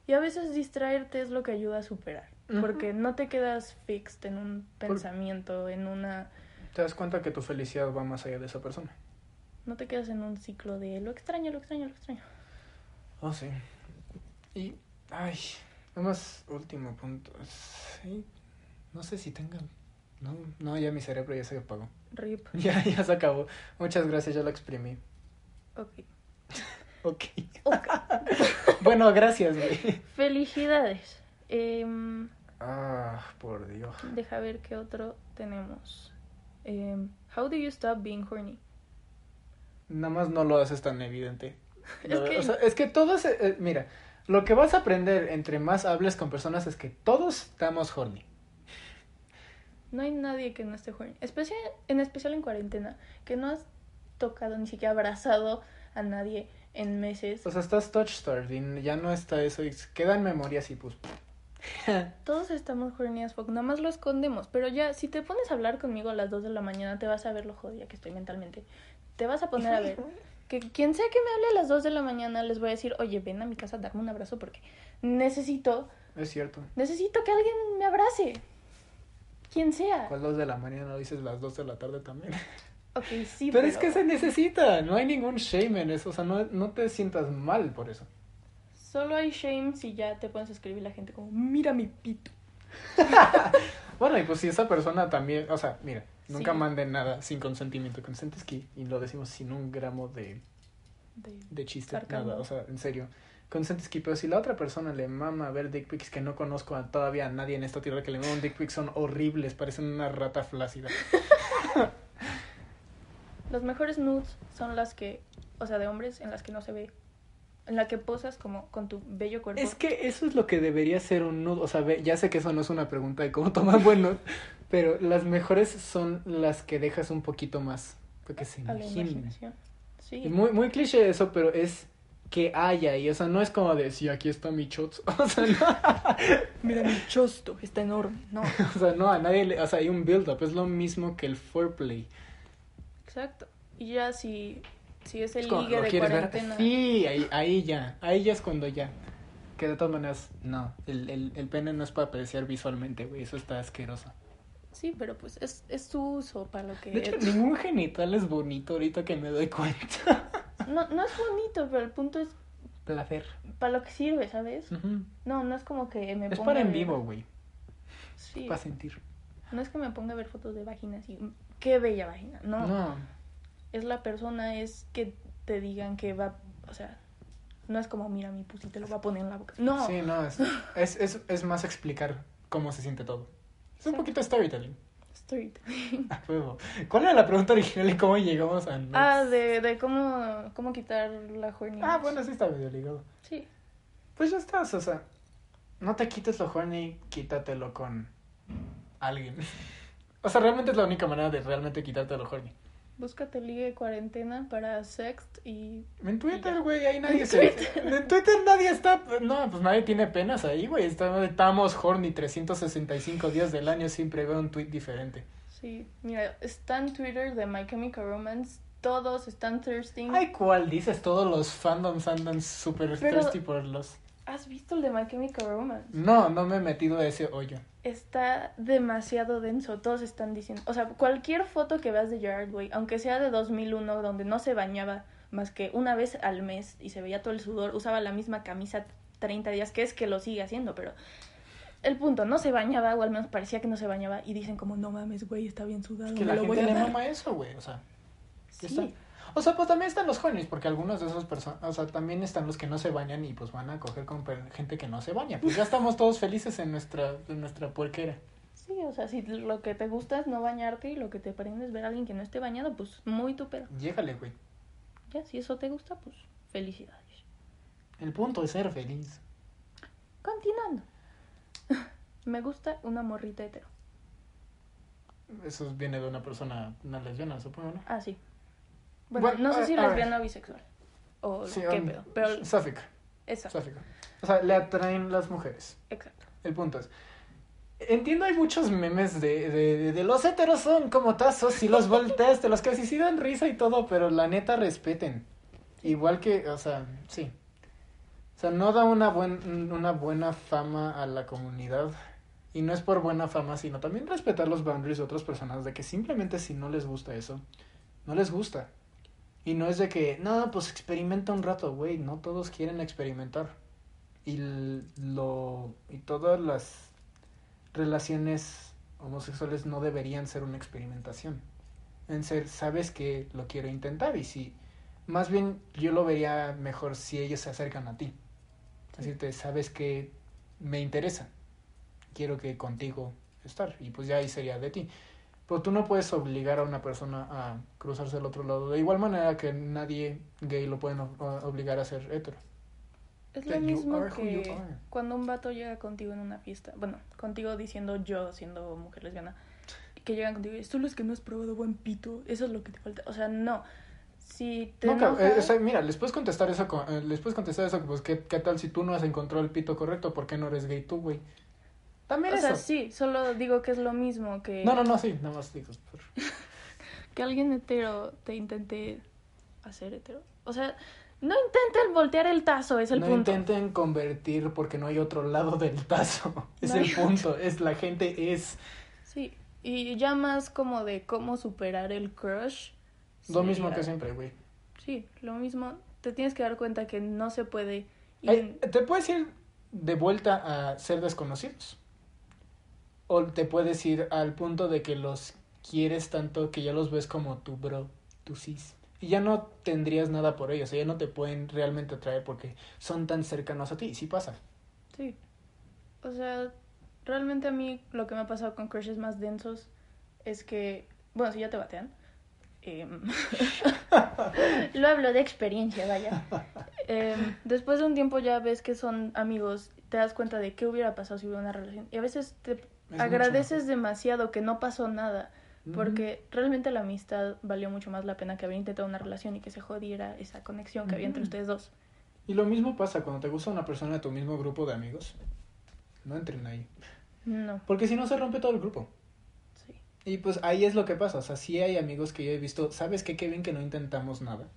y a veces distraerte es lo que ayuda a superar, porque no te quedas fixed en un pensamiento, en una... Te das cuenta que tu felicidad va más allá de esa persona. No te quedas en un ciclo de lo extraño, lo extraño, lo extraño. Oh, sí. Y, ay, más último punto. Sí, no sé si tengan. No, no, ya mi cerebro ya se apagó. Rip. Ya, ya se acabó. Muchas gracias, ya lo exprimí. Ok. ok. bueno, gracias, güey. Felicidades. Eh, ah, por Dios. Deja ver qué otro tenemos. Eh, How do you stop being horny? Nada más no lo haces tan evidente. es, que... O sea, es que todos, eh, mira, lo que vas a aprender entre más hables con personas es que todos estamos horny. No hay nadie que no esté horny. Especial, en especial en cuarentena, que no has tocado ni siquiera abrazado a nadie en meses. O sea, estás touch starving, ya no está eso y queda en memoria así, pues. Todos estamos horny as fuck, nada más lo escondemos. Pero ya, si te pones a hablar conmigo a las 2 de la mañana, te vas a ver lo jodida que estoy mentalmente. Te vas a poner a ver que quien sea que me hable a las 2 de la mañana les voy a decir, oye, ven a mi casa a darme un abrazo porque necesito... Es cierto. Necesito que alguien me abrace. Quien sea. ¿Cuál 2 de la mañana? ¿No dices las 2 de la tarde también? Ok, sí. Pero, es que se necesita, no hay ningún shame en eso, o sea, no, no te sientas mal por eso. Solo hay shame si ya te pones a escribir la gente como, mira mi pito. bueno, y pues si esa persona también, o sea, mira, Nunca manden nada sin consentimiento. Consent y lo decimos sin un gramo de, de, chiste, nada, o sea, en serio. Consent pero si la otra persona le mama a ver dick pics que no conozco a todavía a nadie en esta tierra que le un dick pics son horribles, parecen una rata flácida. Los mejores nudes son las que, o sea, de hombres en las que no se ve en la que posas como con tu bello cuerpo. Es que eso es lo que debería ser un nudo. O sea, ya sé que eso no es una pregunta de cómo tomar buenos, pero las mejores son las que dejas un poquito más. Porque se imaginen. Sí. Muy, muy cliché eso, pero es que haya y o sea, no es como decir aquí está mi chosto, o sea, no. Mira mi chosto, está enorme, no. o sea, no, a nadie le, o sea, hay un build up, es lo mismo que el foreplay. Exacto. Y ya si Sí, es el ligue de cuarentena. Sí, ahí, ahí ya. Ahí ya es cuando ya. Que de todas maneras, no. El, el, el pene no es para apreciar visualmente, güey. Eso está asqueroso. Sí, pero pues es, es su uso para lo que... De hecho, ningún genital es bonito ahorita que me doy cuenta. No, no es bonito, pero el punto es... Placer. Para lo que sirve, ¿sabes? No, no es como que me ponga... Es para en vivo, güey. Sí. Para sentir. No es que me ponga a ver fotos de vaginas y... Qué bella vagina. No. No es la persona, es que te digan que va, o sea, no es como, mira, mi pussy te lo va a poner en la boca. No. Sí, no, es, es, es, es más explicar cómo se siente todo. Es un poquito storytelling. ¿Cuál era la pregunta original y cómo llegamos a... Ah, de, de cómo, cómo quitar la horny. Ah, bueno, sí está medio ligado. Sí. Pues ya estás, o sea, no te quites lo horny, quítatelo con alguien. O sea, realmente es la única manera de realmente quitarte lo horny. Búscate ligue de cuarentena para sext y... En Twitter, güey, ahí nadie ¿En se... Twitter? En Twitter nadie está... No, pues nadie tiene penas ahí, güey. Estamos horny 365 días del año, siempre veo un tweet diferente. Sí, mira, está en Twitter de My Chemical Romance. Todos están thirsty. Ay, ¿cuál dices? Todos los fandoms andan súper thirsty por los... ¿Has visto el de My Chemical Romance? No, no me he metido a ese hoyo. Está demasiado denso, todos están diciendo, o sea, cualquier foto que veas de Gerard Way, aunque sea de 2001, donde no se bañaba más que una vez al mes y se veía todo el sudor, usaba la misma camisa 30 días, que es que lo sigue haciendo, pero el punto, no se bañaba, o al menos parecía que no se bañaba, y dicen como, no mames, güey, está bien sudado. Es que la gente le mama eso, güey, o sea. Sí. O sea, pues también están los jóvenes, porque algunos de esos personas, o sea, también están los que no se bañan y pues van a coger con gente que no se baña. Pues ya estamos todos felices en nuestra, en nuestra puerquera. Sí, o sea, si lo que te gusta es no bañarte y lo que te prende es ver a alguien que no esté bañado, pues muy tu pedo. Llégale, güey. Ya, si eso te gusta, pues felicidades. El punto es ser feliz. Continuando. Me gusta una morrita hetero. Eso viene de una persona, una lesbiana, supongo, ¿no? Ah, sí. Bueno, no sé si lesbiana o bisexual. O qué pedo. Pero... Sáfica. Exacto. O sea, le atraen las mujeres. Exacto. El punto es. Entiendo, hay muchos memes de, de, de, los heteros son como tazos y los volteas, de los que sí dan risa y todo, pero la neta respeten. Igual que, o sea, sí. O sea, no da una, buen, una buena fama a la comunidad. Y no es por buena fama, sino también respetar los boundaries de otras personas, de que simplemente si no les gusta eso, no les gusta. Y no es de que, no, pues experimenta un rato, güey, no todos quieren experimentar. Y lo y todas las relaciones homosexuales no deberían ser una experimentación. En ser, sabes que lo quiero intentar y si más bien yo lo vería mejor si ellos se acercan a ti. Decirte, sabes que me interesa. Quiero que contigo estar y pues ya ahí sería de ti. Pero tú no puedes obligar a una persona a cruzarse al otro lado. De igual manera que nadie gay lo pueden obligar a ser hetero. Es lo mismo que cuando un vato llega contigo en una fiesta. Bueno, contigo diciendo yo, siendo mujer lesbiana. Que llegan contigo y solo es que no has probado buen pito. Eso es lo que te falta. O sea, no. Si te no, eh, mira, les puedes contestar eso, eh, les puedes contestar eso, pues ¿qué, ¿qué, tal si tú no has encontrado el pito correcto? ¿Por qué no eres gay tú, güey? También o sea, sí, solo digo que es lo mismo que... No, no, no, sí, nada más digo. que alguien hetero te intente hacer hetero. O sea, no intenten voltear el tazo, es el punto. No intenten convertir porque no hay otro lado del tazo. Es el punto, es la gente es... Sí, y ya más como de cómo superar el crush lo mismo que siempre, güey. Sí, lo mismo. Te tienes que dar cuenta que no se puede... te puedes ir de vuelta a ser desconocidos. O te puedes ir al punto de que los quieres tanto que ya los ves como tu bro, tu sis. Y ya no tendrías nada por ellos, o sea, ya no te pueden realmente atraer porque son tan cercanos a ti. Sí pasa. Sí. O sea, realmente a mí lo que me ha pasado con crushes más densos es que, bueno, si ya te batean, Em, lo hablo de experiencia, vaya. Em, después de un tiempo ya ves que son amigos, te das cuenta de qué hubiera pasado si hubiera una relación. Y a veces te agradeces demasiado que no pasó nada, porque realmente la amistad valió mucho más la pena que haber intentado una relación y que se jodiera esa conexión que había entre ustedes dos. Y lo mismo pasa cuando te gusta una persona de tu mismo grupo de amigos. No entren ahí. No. Porque si no se rompe todo el grupo. Y pues ahí es lo que pasa, o sea, sí hay amigos que yo he visto, ¿sabes qué, Kevin? Que no intentamos nada.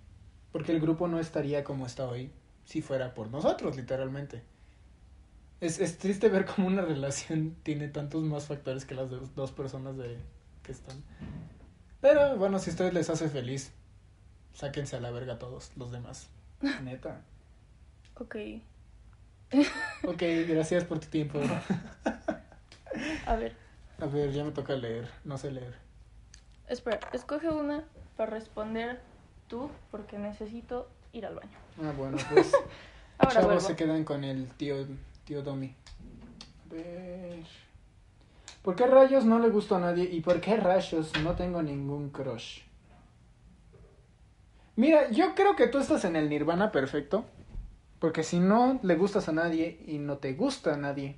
Porque el grupo no estaría como está hoy si fuera por nosotros, literalmente. Es, es triste ver cómo una relación tiene tantos más factores que las de dos personas de, que están. Pero bueno, si a ustedes les hace feliz, sáquense a la verga todos los demás. Neta. ok. ok, gracias por tu tiempo. a ver. A ver, ya me toca leer. No sé leer. Espera, escoge una para responder tú, porque necesito ir al baño. Ah, bueno, pues. Ahora chavos se quedan con el tío, tío. A ver. ¿Por qué rayos no le gusto a nadie? ¿Y por qué rayos no tengo ningún crush? Mira, yo creo que tú estás en el nirvana perfecto. Porque si no le gustas a nadie y no te gusta a nadie,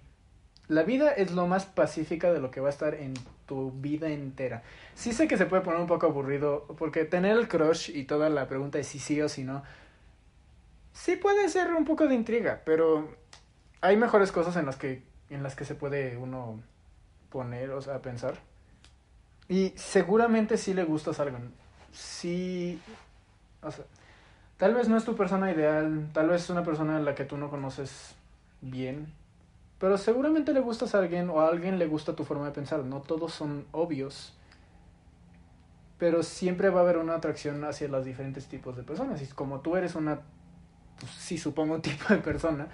la vida es lo más pacífica de lo que va a estar en tu vida entera. Sí sé que se puede poner un poco aburrido, porque tener el crush y toda la pregunta de si sí o si no, sí puede ser un poco de intriga, pero hay mejores cosas en las que, en las que se puede uno poner, o sea, pensar. Y seguramente sí le gustas a alguien. Sí, o sea, tal vez no es tu persona ideal, tal vez es una persona a la que tú no conoces bien, pero seguramente le gustas a alguien o a alguien le gusta tu forma de pensar. No todos son obvios. Pero siempre va a haber una atracción hacia los diferentes tipos de personas. Y como tú eres una, pues, sí supongo, tipo de persona,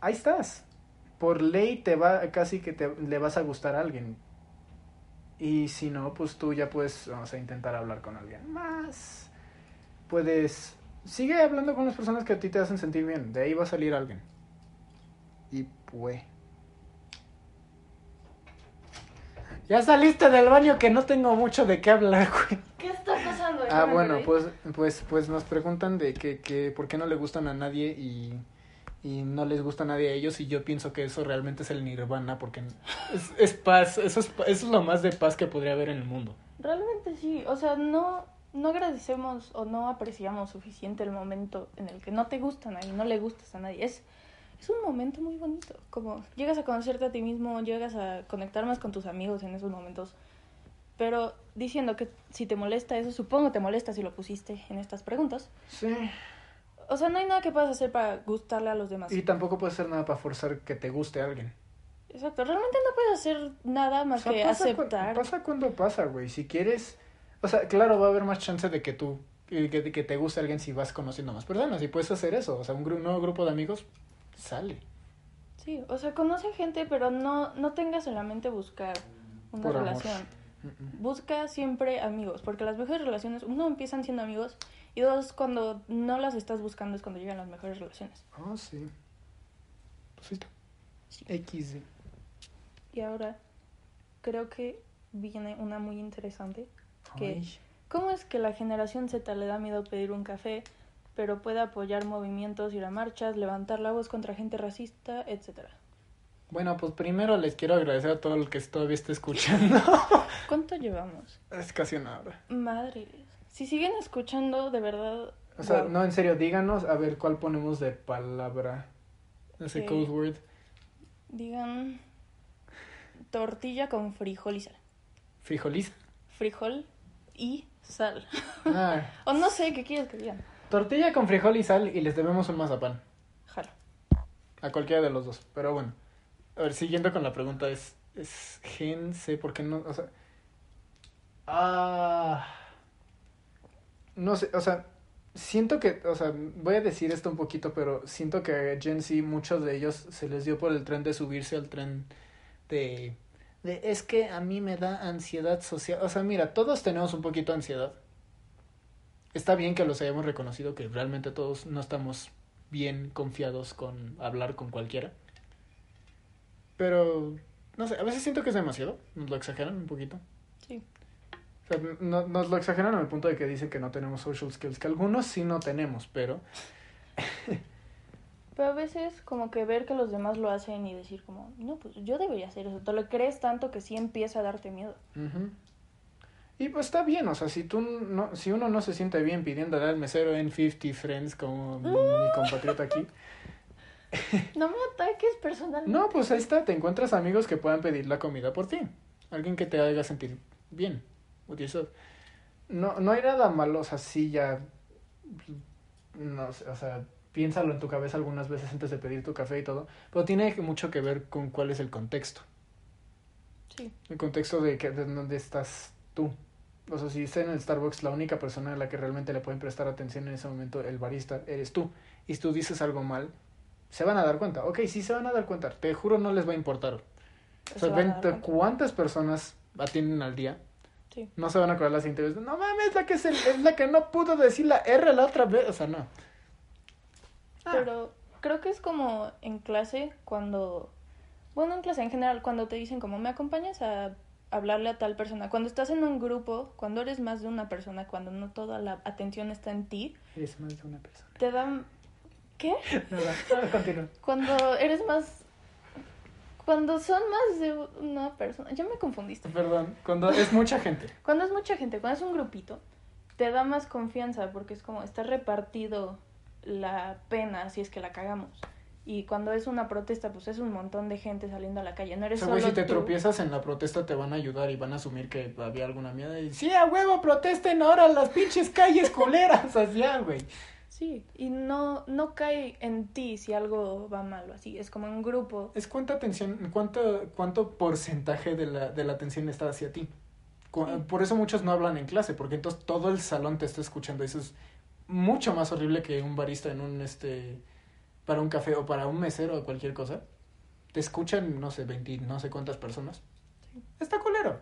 ahí estás. Por ley te va, casi que te, le vas a gustar a alguien. Y si no, pues tú ya puedes, vamos a intentar hablar con alguien más. Puedes, sigue hablando con las personas que a ti te hacen sentir bien. De ahí va a salir alguien. Y pues. Ya saliste del baño que no tengo mucho de qué hablar, güey. ¿Qué está pasando? Ah, bueno, pues, pues, pues nos preguntan de que, que por qué no le gustan a nadie y, y no les gusta a nadie a ellos y yo pienso que eso realmente es el nirvana porque es, es paz, eso es, eso es lo más de paz que podría haber en el mundo. Realmente sí, o sea, no, no agradecemos o no apreciamos suficiente el momento en el que no te gustan a nadie, no le gustas a nadie. Es es un momento muy bonito. Como llegas a conocerte a ti mismo, llegas a conectar más con tus amigos en esos momentos. Pero diciendo que si te molesta eso, supongo te molesta si lo pusiste en estas preguntas. Sí. O sea, no hay nada que puedas hacer para gustarle a los demás. Y tampoco puedes hacer nada para forzar que te guste a alguien. Exacto, realmente no puedes hacer nada más que aceptar. pasa cuando pasa, güey. Si quieres, o sea, claro, va a haber más chance de que tú, que, que te guste a alguien si vas conociendo más personas. Y puedes hacer eso. O sea, un nuevo grupo de amigos, sale. Sí, o sea, conoce gente, pero no, no tengas en la mente buscar una relación. Busca siempre amigos, porque las mejores relaciones, uno, empiezan siendo amigos, y dos, cuando no las estás buscando es cuando llegan las mejores relaciones. Ah, sí. Pues sí. X. Y ahora, creo que viene una muy interesante. Que, ¿Cómo es que la generación Z le da miedo pedir un café, pero puede apoyar movimientos, ir a marchas, levantar la voz contra gente racista, etcétera? Bueno, pues primero les quiero agradecer a todo el que todavía está escuchando. ¿Cuánto llevamos? Es casi una hora. Madre. Si siguen escuchando, de verdad. O sea, no, en serio, díganos a ver cuál ponemos de palabra. Ese code word. Digan tortilla con frijol y sal. ¿Frijol y Frijol y sal. Ah. o no sé, ¿qué quieres que digan? Tortilla con frijol y sal y les debemos un mazapán. Jalo. A cualquiera de los dos, pero bueno. A ver, siguiendo con la pregunta, es, es gen C, ¿por qué no? O sea, ah, no sé, o sea, siento que, o sea, voy a decir esto un poquito, pero siento que a Gen Z, muchos de ellos se les dio por el tren de subirse al tren de, de, es que a mí me da ansiedad social. O sea, mira, todos tenemos un poquito de ansiedad. Está bien que los hayamos reconocido, que realmente todos no estamos bien confiados con hablar con cualquiera. Pero, no sé, a veces siento que es demasiado. Nos lo exageran un poquito. O sea, no, nos lo exageran al punto de que dicen que no tenemos social skills, que algunos sí no tenemos, pero... pero a veces como que ver que los demás lo hacen y decir como, no, pues yo debería hacer eso. Te lo crees tanto que sí empieza a darte miedo. Y pues está bien, o sea, si tú no, si uno no se siente bien pidiéndole al mesero en 50 Friends como mi compatriota aquí, no me ataques personalmente. No, pues ahí está, te encuentras amigos que puedan pedir la comida por ti. Alguien que te haga sentir bien. No, no hay nada malo, o sea, sí ya. No sé, o sea, piénsalo en tu cabeza algunas veces antes de pedir tu café y todo. Pero tiene mucho que ver con cuál es el contexto. Sí. El contexto de, que, de dónde estás tú. O sea, si estás en el Starbucks, la única persona a la que realmente le pueden prestar atención en ese momento, el barista, eres tú. Y si tú dices algo mal, se van a dar cuenta. Ok, sí se van a dar cuenta. Te juro no les va a importar. O sea, cuántas personas atienden al día. Sí. No se van a acordar las siguiente No mames, la que es, es la que no pudo decir la R la otra vez. O sea, no. Ah. Pero creo que es como en clase cuando... Bueno, en clase en general, cuando te dicen como me acompañas a hablarle a tal persona. Cuando estás en un grupo, cuando eres más de una persona, cuando no toda la atención está en ti. Eres más de una persona. Te dan ¿Qué? Nada, continúa. Cuando eres más. Cuando son más de una persona. Ya me confundiste. Perdón. Cuando es mucha gente. Cuando es mucha gente, cuando es un grupito, te da más confianza porque es como está repartido la pena si es que la cagamos. Y cuando es una protesta, pues es un montón de gente saliendo a la calle. No eres o si te tropiezas en la protesta, te van a ayudar y van a asumir que había alguna mierda. Y sí, a huevo, protesten ahora las pinches calles coleras. Así, güey. Sí, y no, no cae en ti si algo va mal o así, es como un grupo. Es cuánta atención, cuánto, cuánto porcentaje de la, de la atención está hacia ti. Por eso muchos no hablan en clase, porque entonces todo el salón te está escuchando. Eso es mucho más horrible que un barista en un, este, para un café o para un mesero o cualquier cosa. Te escuchan, no sé, 20, no sé cuántas personas. Sí. Está culero.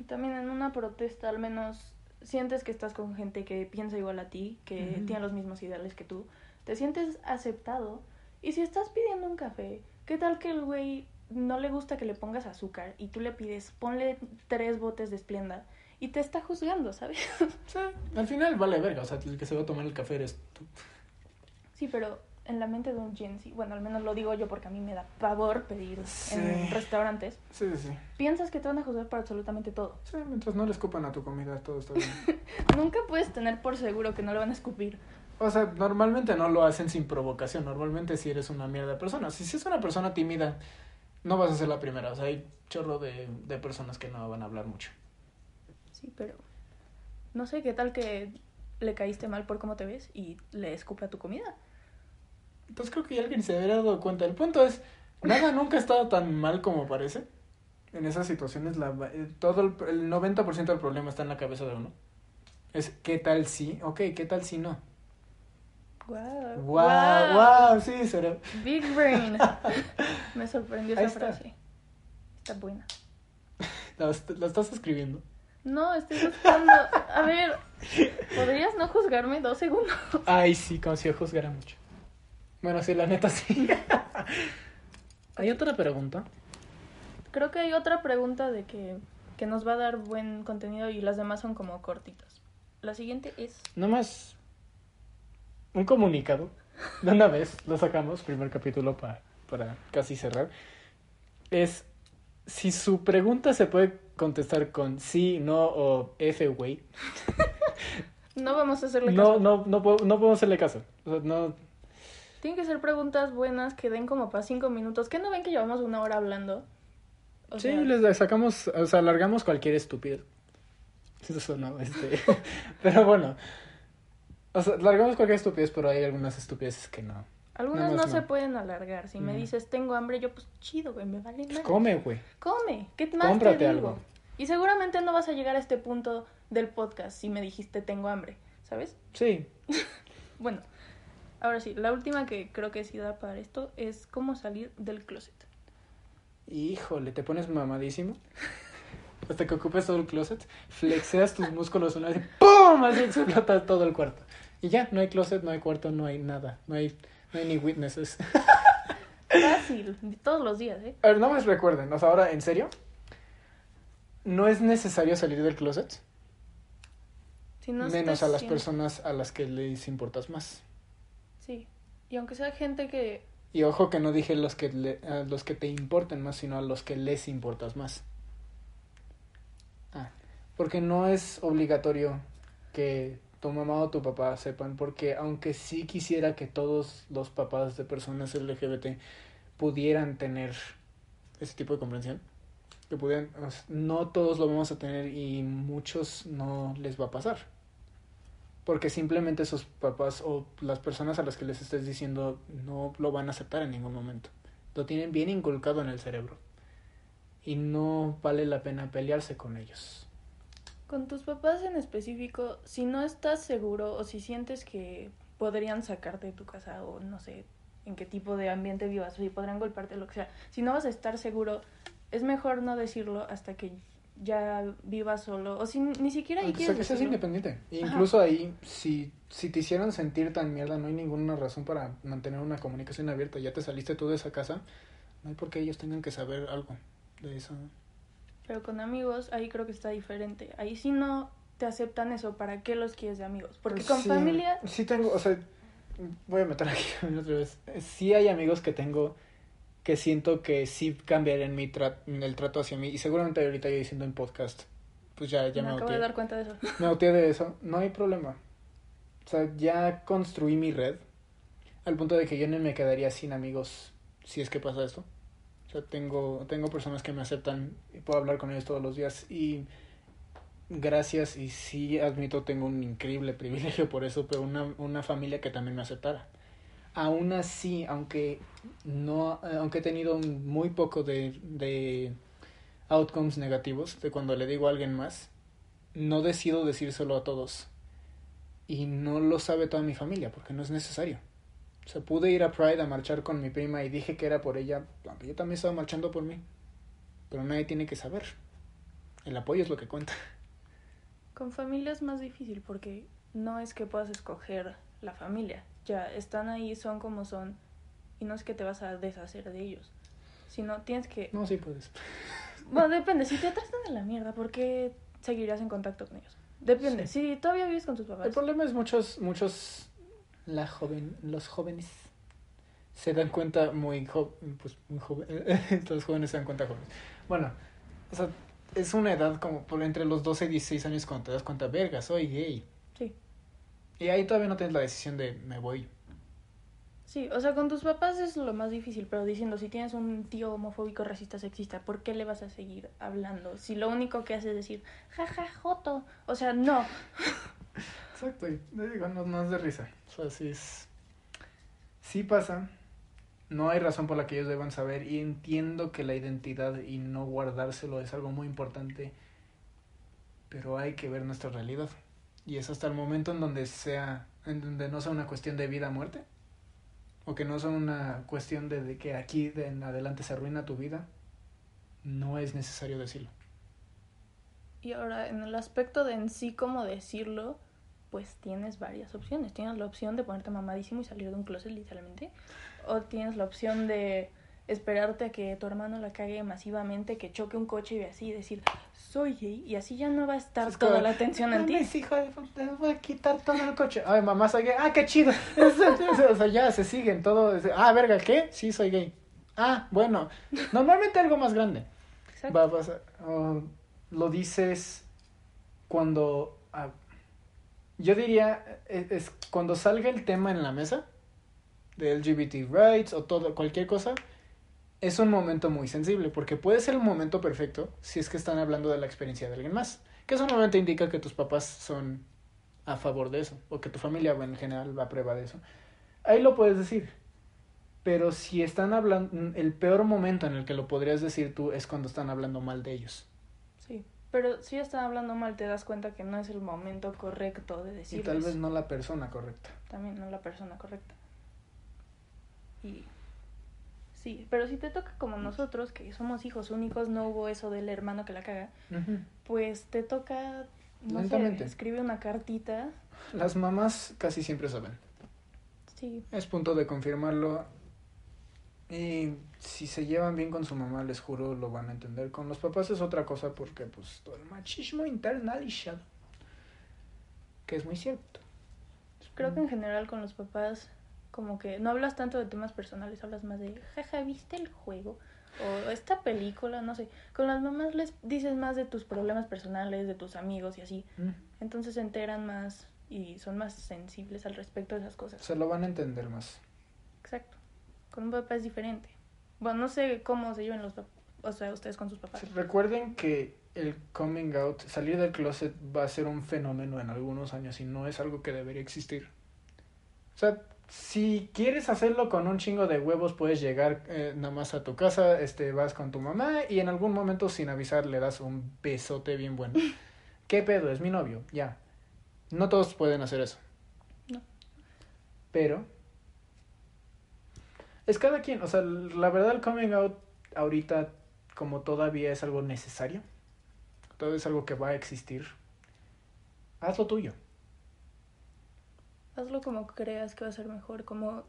Y también en una protesta, al menos sientes que estás con gente que piensa igual a ti, que tiene los mismos ideales que tú, te sientes aceptado. Y si estás pidiendo un café, ¿qué tal que el güey no le gusta que le pongas azúcar y tú le pides, ponle tres botes de esplenda y te está juzgando, ¿sabes? Sí, al final vale verga, o sea, el que se va a tomar el café eres tú. Sí, pero en la mente de un Gen Z, bueno, al menos lo digo yo porque a mí me da pavor pedir en restaurantes. Sí, sí. Piensas que te van a juzgar por absolutamente todo. Sí, mientras no le escupan a tu comida, todo está bien. Nunca puedes tener por seguro que no le van a escupir. O sea, normalmente no lo hacen sin provocación. Normalmente si eres una mierda de persona. Si es una persona tímida, no vas a ser la primera. O sea, hay chorro de, de personas que no van a hablar mucho. Sí, pero no sé qué tal que le caíste mal por cómo te ves y le escupe a tu comida. Entonces creo que alguien se habría dado cuenta. El punto es, nada nunca ha estado tan mal como parece. En esas situaciones, la, eh, todo el, el 90% del problema está en la cabeza de uno. Es, ¿qué tal si? Ok, ¿qué tal si no? Wow. Wow, wow, sí, será. Big brain. Me sorprendió esa frase. Está buena. ¿La, ¿La, estás escribiendo? No, estoy buscando. A ver, ¿podrías no juzgarme dos segundos? Ay, sí, como si yo juzgara mucho. Bueno, sí, la neta sí. ¿Hay otra pregunta? Creo que hay otra pregunta de que que nos va a dar buen contenido y las demás son como cortitas. La siguiente es... Nomás un comunicado. De una vez lo sacamos, primer capítulo para, para casi cerrar. Es si su pregunta se puede contestar con sí, no o F, güey. no vamos a hacerle caso. No, no, no, podemos hacerle caso. no... Tienen que ser preguntas buenas que den como para cinco minutos. ¿Qué no ven que llevamos una hora hablando? sí, les sacamos, o sea, alargamos cualquier estúpido. Eso no, este. pero bueno. O sea, alargamos cualquier estupidez, pero hay algunas estupideces que no. Algunas no, se pueden alargar. Si me dices tengo hambre, yo pues chido, güey, me vale pues come, güey. Come. ¿Qué más Cómprate te digo? algo. Y seguramente no vas a llegar a este punto del podcast si me dijiste tengo hambre, ¿sabes? Sí. bueno, ahora sí, la última que creo que sí da para esto es cómo salir del closet. Híjole, te pones mamadísimo. Hasta que ocupes todo el closet, flexeas tus músculos una vez y ¡pum! Así explota todo el cuarto. Y ya, no hay closet, no hay cuarto, no hay nada. No hay, no hay ni witnesses. Fácil, todos los días, ¿eh? A ver, no me recuerden, o sea, ahora, ¿en serio? ¿No es necesario salir del closet? Si no Menos a las personas a las que les importas más. Y aunque sea gente que y ojo que no dije los que, le, a los que te importen más, sino a los que les importas más. Ah, porque no es obligatorio que tu mamá o tu papá sepan, porque aunque sí quisiera que todos los papás de personas LGBT pudieran tener ese tipo de comprensión, que pudieran, no todos lo vamos a tener y muchos no les va a pasar porque simplemente sus papás o las personas a las que les estés diciendo no lo van a aceptar en ningún momento. Lo tienen bien inculcado en el cerebro. Y no vale la pena pelearse con ellos. Con tus papás en específico, si no estás seguro o si sientes que podrían sacarte de tu casa o no sé en qué tipo de ambiente vivas o si podrían golpearte lo que sea, si no vas a estar seguro, es mejor no decirlo hasta que ya viva solo o si ni siquiera ahí quieres que seas independiente. Incluso ahí si si te hicieran sentir tan mierda no hay ninguna razón para mantener una comunicación abierta ya te saliste tú de esa casa no hay por qué ellos tengan que saber algo de eso. Pero con amigos ahí creo que está diferente. Ahí si no te aceptan eso para qué los quieres de amigos porque con familia sí tengo o sea voy a meter aquí otra vez. Sí hay amigos que tengo que siento que sí cambiarían mi el trato hacia mí. Y seguramente ahorita yo diciendo en podcast, pues ya, ya me, me acabo de dar cuenta de eso. Me auteé de eso. No hay problema. O sea, ya construí mi red al punto de que yo no me quedaría sin amigos si es que pasa esto. O sea, tengo, tengo personas que me aceptan y puedo hablar con ellos todos los días y gracias y sí admito tengo un increíble privilegio por eso, pero una, una familia que también me aceptara aún así, aunque no, aunque he tenido muy poco de, de outcomes negativos de cuando le digo a alguien más, no decido decírselo a todos. Y no lo sabe toda mi familia, porque no es necesario. O sea, pude ir a Pride a marchar con mi prima y dije que era por ella, aunque yo también estaba marchando por mí. Pero nadie tiene que saber. El apoyo es lo que cuenta. Con familia es más difícil porque no es que puedas escoger la familia ya están ahí, son como son, y no es que te vas a deshacer de ellos, sino tienes que... No, sí puedes. Bueno, depende, si te tratan de la mierda, ¿por qué seguirías en contacto con ellos? Depende, si todavía vives con tus papás. El problema es muchos, muchos, la joven, los jóvenes se dan cuenta muy, pues, muy joven, los jóvenes se dan cuenta jóvenes. Bueno, o sea, es una edad como por entre los 12 y 16 años cuando te das cuenta, verga, soy gay. Y ahí todavía no tienes la decisión de me voy. Sí, o sea, con tus papás es lo más difícil, pero diciendo, si tienes un tío homofóbico, racista, sexista, ¿por qué le vas a seguir hablando? Si lo único que hace es decir, jaja, joto. O sea, no. Exacto, y digo, no, no es de risa. O sea, sí es. Sí pasa. No hay razón por la que ellos deban saber. Y entiendo que la identidad y no guardárselo es algo muy importante. Pero hay que ver nuestra realidad. Y es hasta el momento en donde sea, en donde no sea una cuestión de vida muerte, o que no sea una cuestión de, que aquí de en adelante se arruina tu vida, no es necesario decirlo. Y ahora, en el aspecto de en sí cómo decirlo, pues tienes varias opciones. Tienes la opción de ponerte mamadísimo y salir de un closet literalmente. O tienes la opción de esperarte a que tu hermano la cague masivamente, que choque un coche y así decir, soy gay, y así ya no va a estar toda la atención en ti. hijo de voy a quitar todo el coche. Ay, mamá, soy gay. Ah, qué chido. o sea, ya se siguen todo. Ah, verga, ¿qué? Sí, soy gay. Ah, bueno. Normalmente algo más grande. Exacto. Va a pasar. lo dices cuando. Ah, yo diría, es, es, cuando salga el tema en la mesa de LGBT rights o todo, cualquier cosa, es un momento muy sensible, porque puede ser un momento perfecto si es que están hablando de la experiencia de alguien más, que eso normalmente indica que tus papás son a favor de eso, o que tu familia en general va a prueba de eso. Ahí lo puedes decir. Pero si están hablando, el peor momento en el que lo podrías decir tú es cuando están hablando mal de ellos. Sí, pero si están hablando mal te das cuenta que no es el momento correcto de decirlo. Y tal vez no la persona correcta. También no la persona correcta. Y Sí, pero si te toca como nosotros, que somos hijos únicos, no hubo eso del hermano que la caga, pues te toca, no sé, escribe una cartita. Las mamás casi siempre saben. Sí. Es punto de confirmarlo. Y si se llevan bien con su mamá, les juro, lo van a entender. Con los papás es otra cosa porque, pues, todo el machismo internalizado. Que es muy cierto. Creo que en general con los papás como que no hablas tanto de temas personales, hablas más de, jaja, ¿viste el juego? O esta película, no sé. Con las mamás les dices más de tus problemas personales, de tus amigos y así. Mm. Entonces se enteran más y son más sensibles al respecto de esas cosas. Se lo van a entender más. Exacto. Con un papá es diferente. Bueno, no sé cómo se llevan los o sea, ustedes con sus papás. Recuerden que el coming out, salir del closet va a ser un fenómeno en algunos años y no es algo que debería existir. O sea, si quieres hacerlo con un chingo de huevos, puedes llegar eh, nada más a tu casa, este, vas con tu mamá y en algún momento sin avisar le das un besote bien bueno. ¿Qué pedo? Es mi novio, ya. No todos pueden hacer eso. No. Pero es cada quien, o sea, la verdad el coming out ahorita como todavía es algo necesario, todo es algo que va a existir. Haz lo tuyo hazlo como creas que va a ser mejor, como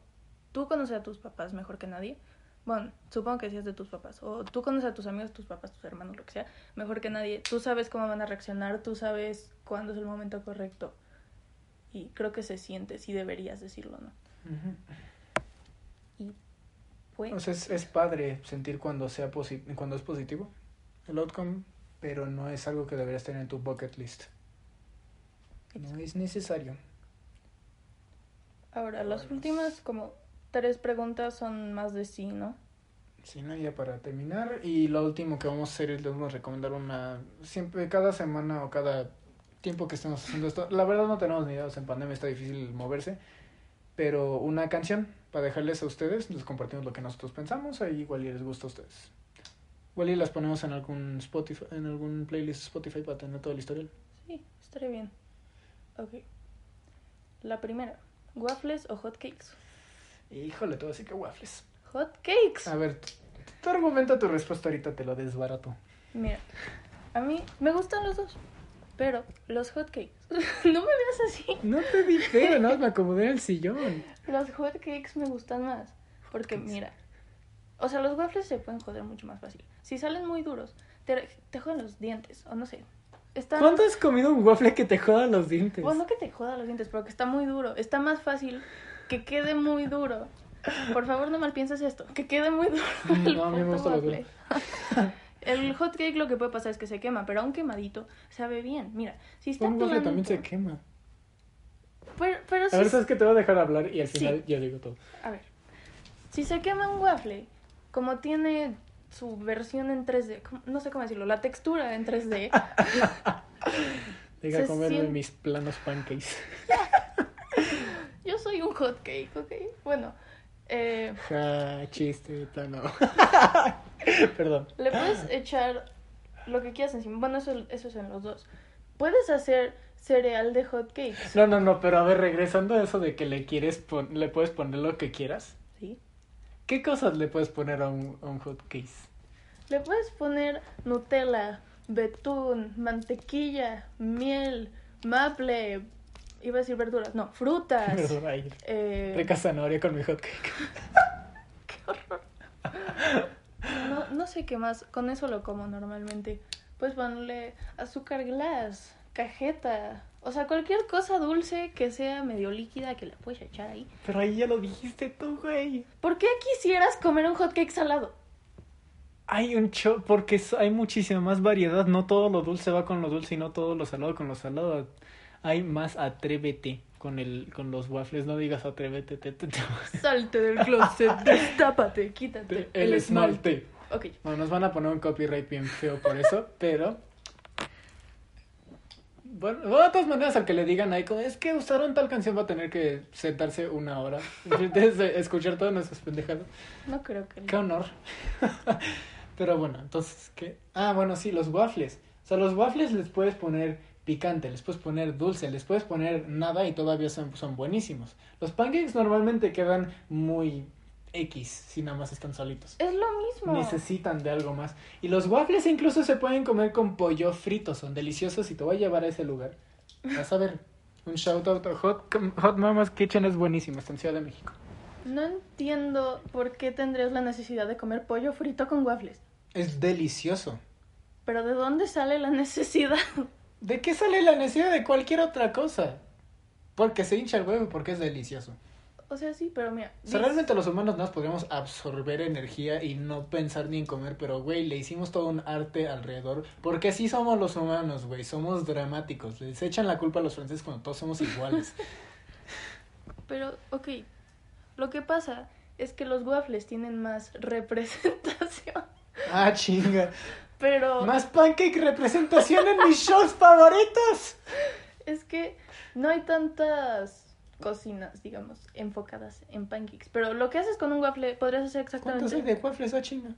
tú conoces a tus papás mejor que nadie. Bueno, supongo que si es de tus papás, o tú conoces a tus amigos, tus papás, tus hermanos, lo que sea, mejor que nadie. Tú sabes cómo van a reaccionar, tú sabes cuándo es el momento correcto. Y creo que se siente, si deberías decirlo, ¿no? Y pues... O sea, es, es padre sentir cuando, sea cuando es positivo el outcome, pero no es algo que deberías tener en tu bucket list. No es necesario. Ahora, las últimas como tres preguntas son más de sí, ¿no? Sí, ¿no? Ya para terminar. Y lo último que vamos a hacer es les vamos a recomendar una... Siempre, cada semana o cada tiempo que estemos haciendo esto. La verdad no tenemos ni idea, en pandemia está difícil moverse. Pero una canción para dejarles a ustedes. Les compartimos lo que nosotros pensamos. Ahí igual les gusta a ustedes. Igual y las ponemos en algún Spotify, en algún playlist Spotify para tener todo el historial. Sí, estaría bien. Ok. La primera. ¿Waffles o hotcakes? Híjole, te voy a decir que waffles. Hotcakes. A ver, tu argumento, tu respuesta ahorita te lo desbarato. Mira, a mí me gustan los dos, pero los hotcakes. no me veas así. No te feo, no, me acomodé en el sillón. Los hotcakes me gustan más, porque mira, o sea, los waffles se pueden joder mucho más fácil. Si salen muy duros, te, te joden los dientes, o no sé, ¿Cuándo has comido un waffle que te joda los dientes? Pues no que te joda los dientes, pero que está muy duro. Está más fácil que quede muy duro. Por favor, no mal pienses esto. Que quede muy duro. No, a mí me gusta waffle. El hot cake lo que puede pasar es que se quema, pero aún quemadito sabe bien. Mira, si está Un waffle también se quema. Pero, pero a ver, sabes que te voy a dejar hablar y al final ya digo todo. A ver, si se quema un waffle, como tiene su versión en 3D, no sé cómo decirlo, la textura en 3D. Deja comerme mis planos pancakes. Yo soy un hot cake, ¿ok? Bueno. Eh... Ja, chiste, plano. Perdón. Le puedes echar lo que quieras encima. Bueno, eso, eso es en los dos. Puedes hacer cereal de hot cakes. No, no, no, pero a ver, regresando a eso de que le quieres le puedes poner lo que quieras. ¿Qué cosas le puedes poner a un, hot case? Le puedes poner Nutella, betún, mantequilla, miel, maple, iba a decir verduras, no, frutas. Verdura, eh... zanahoria con mi hot cake. Qué horror. dulce que más, con eso lo como normalmente. Pues ponerle azúcar glass, cajeta, o sea, cualquier cosa dulce que sea medio líquida que la puedes echar ahí. Pero ahí ya lo dijiste tú, güey. ¿Por qué quisieras comer un hot cake salado? Hay un show, porque hay muchísima más variedad. No todo lo dulce va con lo dulce y no todo lo salado con lo salado. Hay más atrévete con el con los waffles. No digas atrévete. Te, Salte del closet, destápate, quítate el, esmalte. Ok. Bueno, nos van a poner un copyright bien feo por eso, pero bueno, de todas maneras, al que le digan ahí, como es que usaron tal canción, va a tener que sentarse una hora. Desde escuchar todas nuestras pendejadas. No creo que. Qué honor. Pero bueno, entonces, ¿qué? Ah, bueno, sí, los waffles. O sea, los waffles les puedes poner picante, les puedes poner dulce, les puedes poner nada y todavía son, son buenísimos. Los pancakes normalmente quedan muy X si nada más están solitos. Es lo mismo. Necesitan de algo más. Y los waffles incluso se pueden comer con pollo frito, son deliciosos y te voy a llevar a ese lugar. Vas a ver. Un shout out a Hot, Hot Mama's Kitchen es buenísimo, está en Ciudad de México. No entiendo por qué tendrías la necesidad de comer pollo frito con waffles. Es delicioso. Pero ¿de dónde sale la necesidad? ¿De qué sale la necesidad de cualquier otra cosa? Porque se hincha el huevo y porque es delicioso. O sea, sí, pero mira. O sea, realmente los humanos nos podríamos absorber energía y no pensar ni en comer, pero güey, le hicimos todo un arte alrededor. Porque así somos los humanos, güey, somos dramáticos. Les echan la culpa a los franceses cuando todos somos iguales. pero, ok, lo que pasa es que los waffles tienen más representación. Ah, chinga. Pero. Más pancake representación en mis shows favoritos. Es que no hay tantas cocinas, digamos, enfocadas en pancakes. Pero lo que haces con un waffle podrías hacer exactamente. ¿Cuántos hay de waffles a China?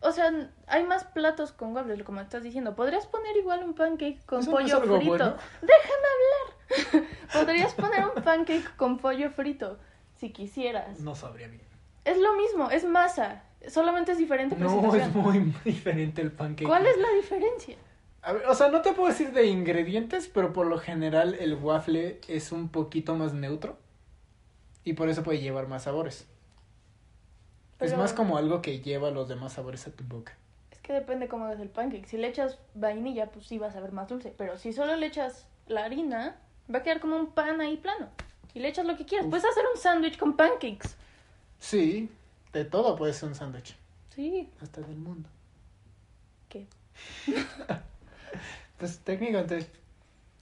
O sea, hay más platos con waffles, como estás diciendo. Podrías poner igual un pancake con pollo frito. Déjame hablar. Podrías poner un pancake con pollo frito, si quisieras. No sabría bien. Es lo mismo, es masa. Solamente es diferente. No, es muy diferente el pancake. ¿Cuál es la diferencia? O sea, no te puedo decir de ingredientes, pero por lo general el waffle es un poquito más neutro. Y por eso puede llevar más sabores. Es más como algo que lleva los demás sabores a tu boca. Es que depende cómo es el pancake. Si le echas vainilla, pues sí va a saber más dulce. Pero si solo le echas la harina, va a quedar como un pan ahí plano. Y le echas lo que quieras. Puedes hacer un sándwich con pancakes. Sí, de todo puede ser un sándwich. Sí. Hasta del mundo. ¿Qué? pues técnicamente,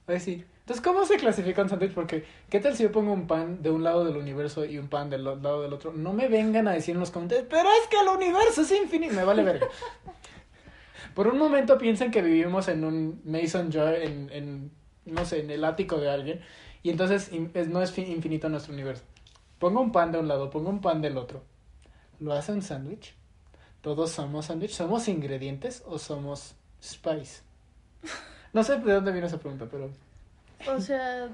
pues sí. Entonces, ¿cómo se clasifica un sándwich? Porque, ¿qué tal si yo pongo un pan de un lado del universo y un pan del lado del otro? No me vengan a decir en los comentarios, pero es que el universo es infinito. Me vale verga. Por un momento piensen que vivimos en un mason jar, en, en no sé, en el ático de alguien. Y entonces no es infinito nuestro universo. Pongo un pan de un lado, pongo un pan del otro. ¿Lo hace un sándwich? ¿Todos somos sándwich? ¿Somos ingredientes o somos spice? No sé de dónde viene esa pregunta, pero... O sea,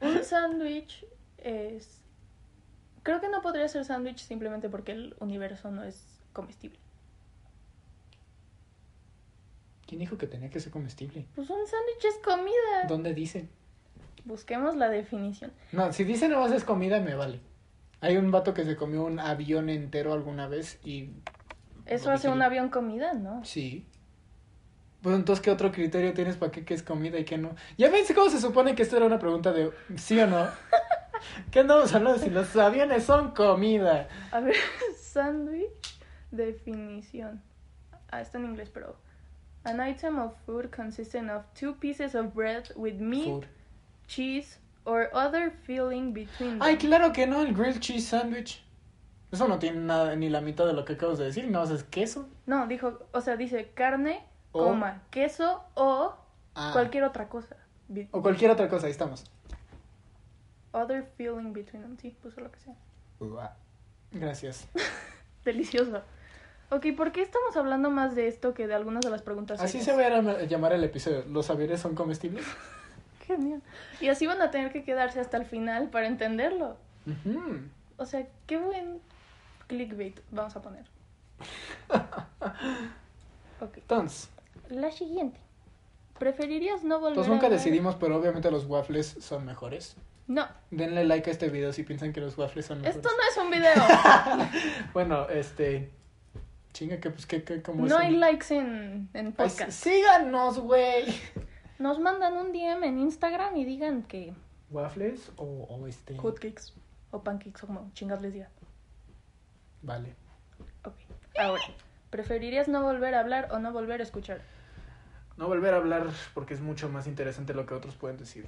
un sándwich es... Creo que no podría ser sándwich simplemente porque el universo no es comestible. ¿Quién dijo que tenía que ser comestible? Pues un sándwich es comida. ¿Dónde dice? Busquemos la definición. No, si dice no es comida, me vale. Hay un vato que se comió un avión entero alguna vez y... ¿Eso hace un avión comida, no? Sí. Pues entonces, ¿qué otro criterio tienes para qué, es comida y qué no? Ya ven cómo se supone que esto era una pregunta de sí o no. ¿Qué andamos hablando si los aviones son comida? A ver, sándwich, definición. Ah, está en inglés, pero... An item of food consisting of two pieces of bread with meat, cheese, or other filling between them. Ay, claro que no, el grilled cheese sandwich. Eso no tiene nada, ni la mitad de lo que acabas de decir, no, es queso. No, dijo, o sea, dice carne, coma, queso o ah. cualquier otra cosa. O cualquier otra cosa, ahí estamos. Other filling between them, sí, puso lo que sea. Gracias. Delicioso. Ok, ¿por qué estamos hablando más de esto que de algunas de las preguntas? Así se va a llamar el episodio. ¿Los aviones son comestibles? Genial. Y así van a tener que quedarse hasta el final para entenderlo. O sea, qué buen clickbait vamos a poner. ok. Entonces, la siguiente. ¿Preferirías no volver Pues nunca decidimos, pero obviamente los waffles son mejores. No. Denle like a este video si piensan que los waffles son mejores. Esto no es un video. bueno, este... Chinga, que pues, que, que como No hay likes en, en podcast. síganos, güey. Nos mandan un DM en Instagram y digan que... ¿Waffles o, o este...? Hotcakes o pancakes o como chingas les diga. Vale. Ok. Ahora, ¿preferirías no volver a hablar o no volver a escuchar? No volver a hablar porque es mucho más interesante lo que otros pueden decir.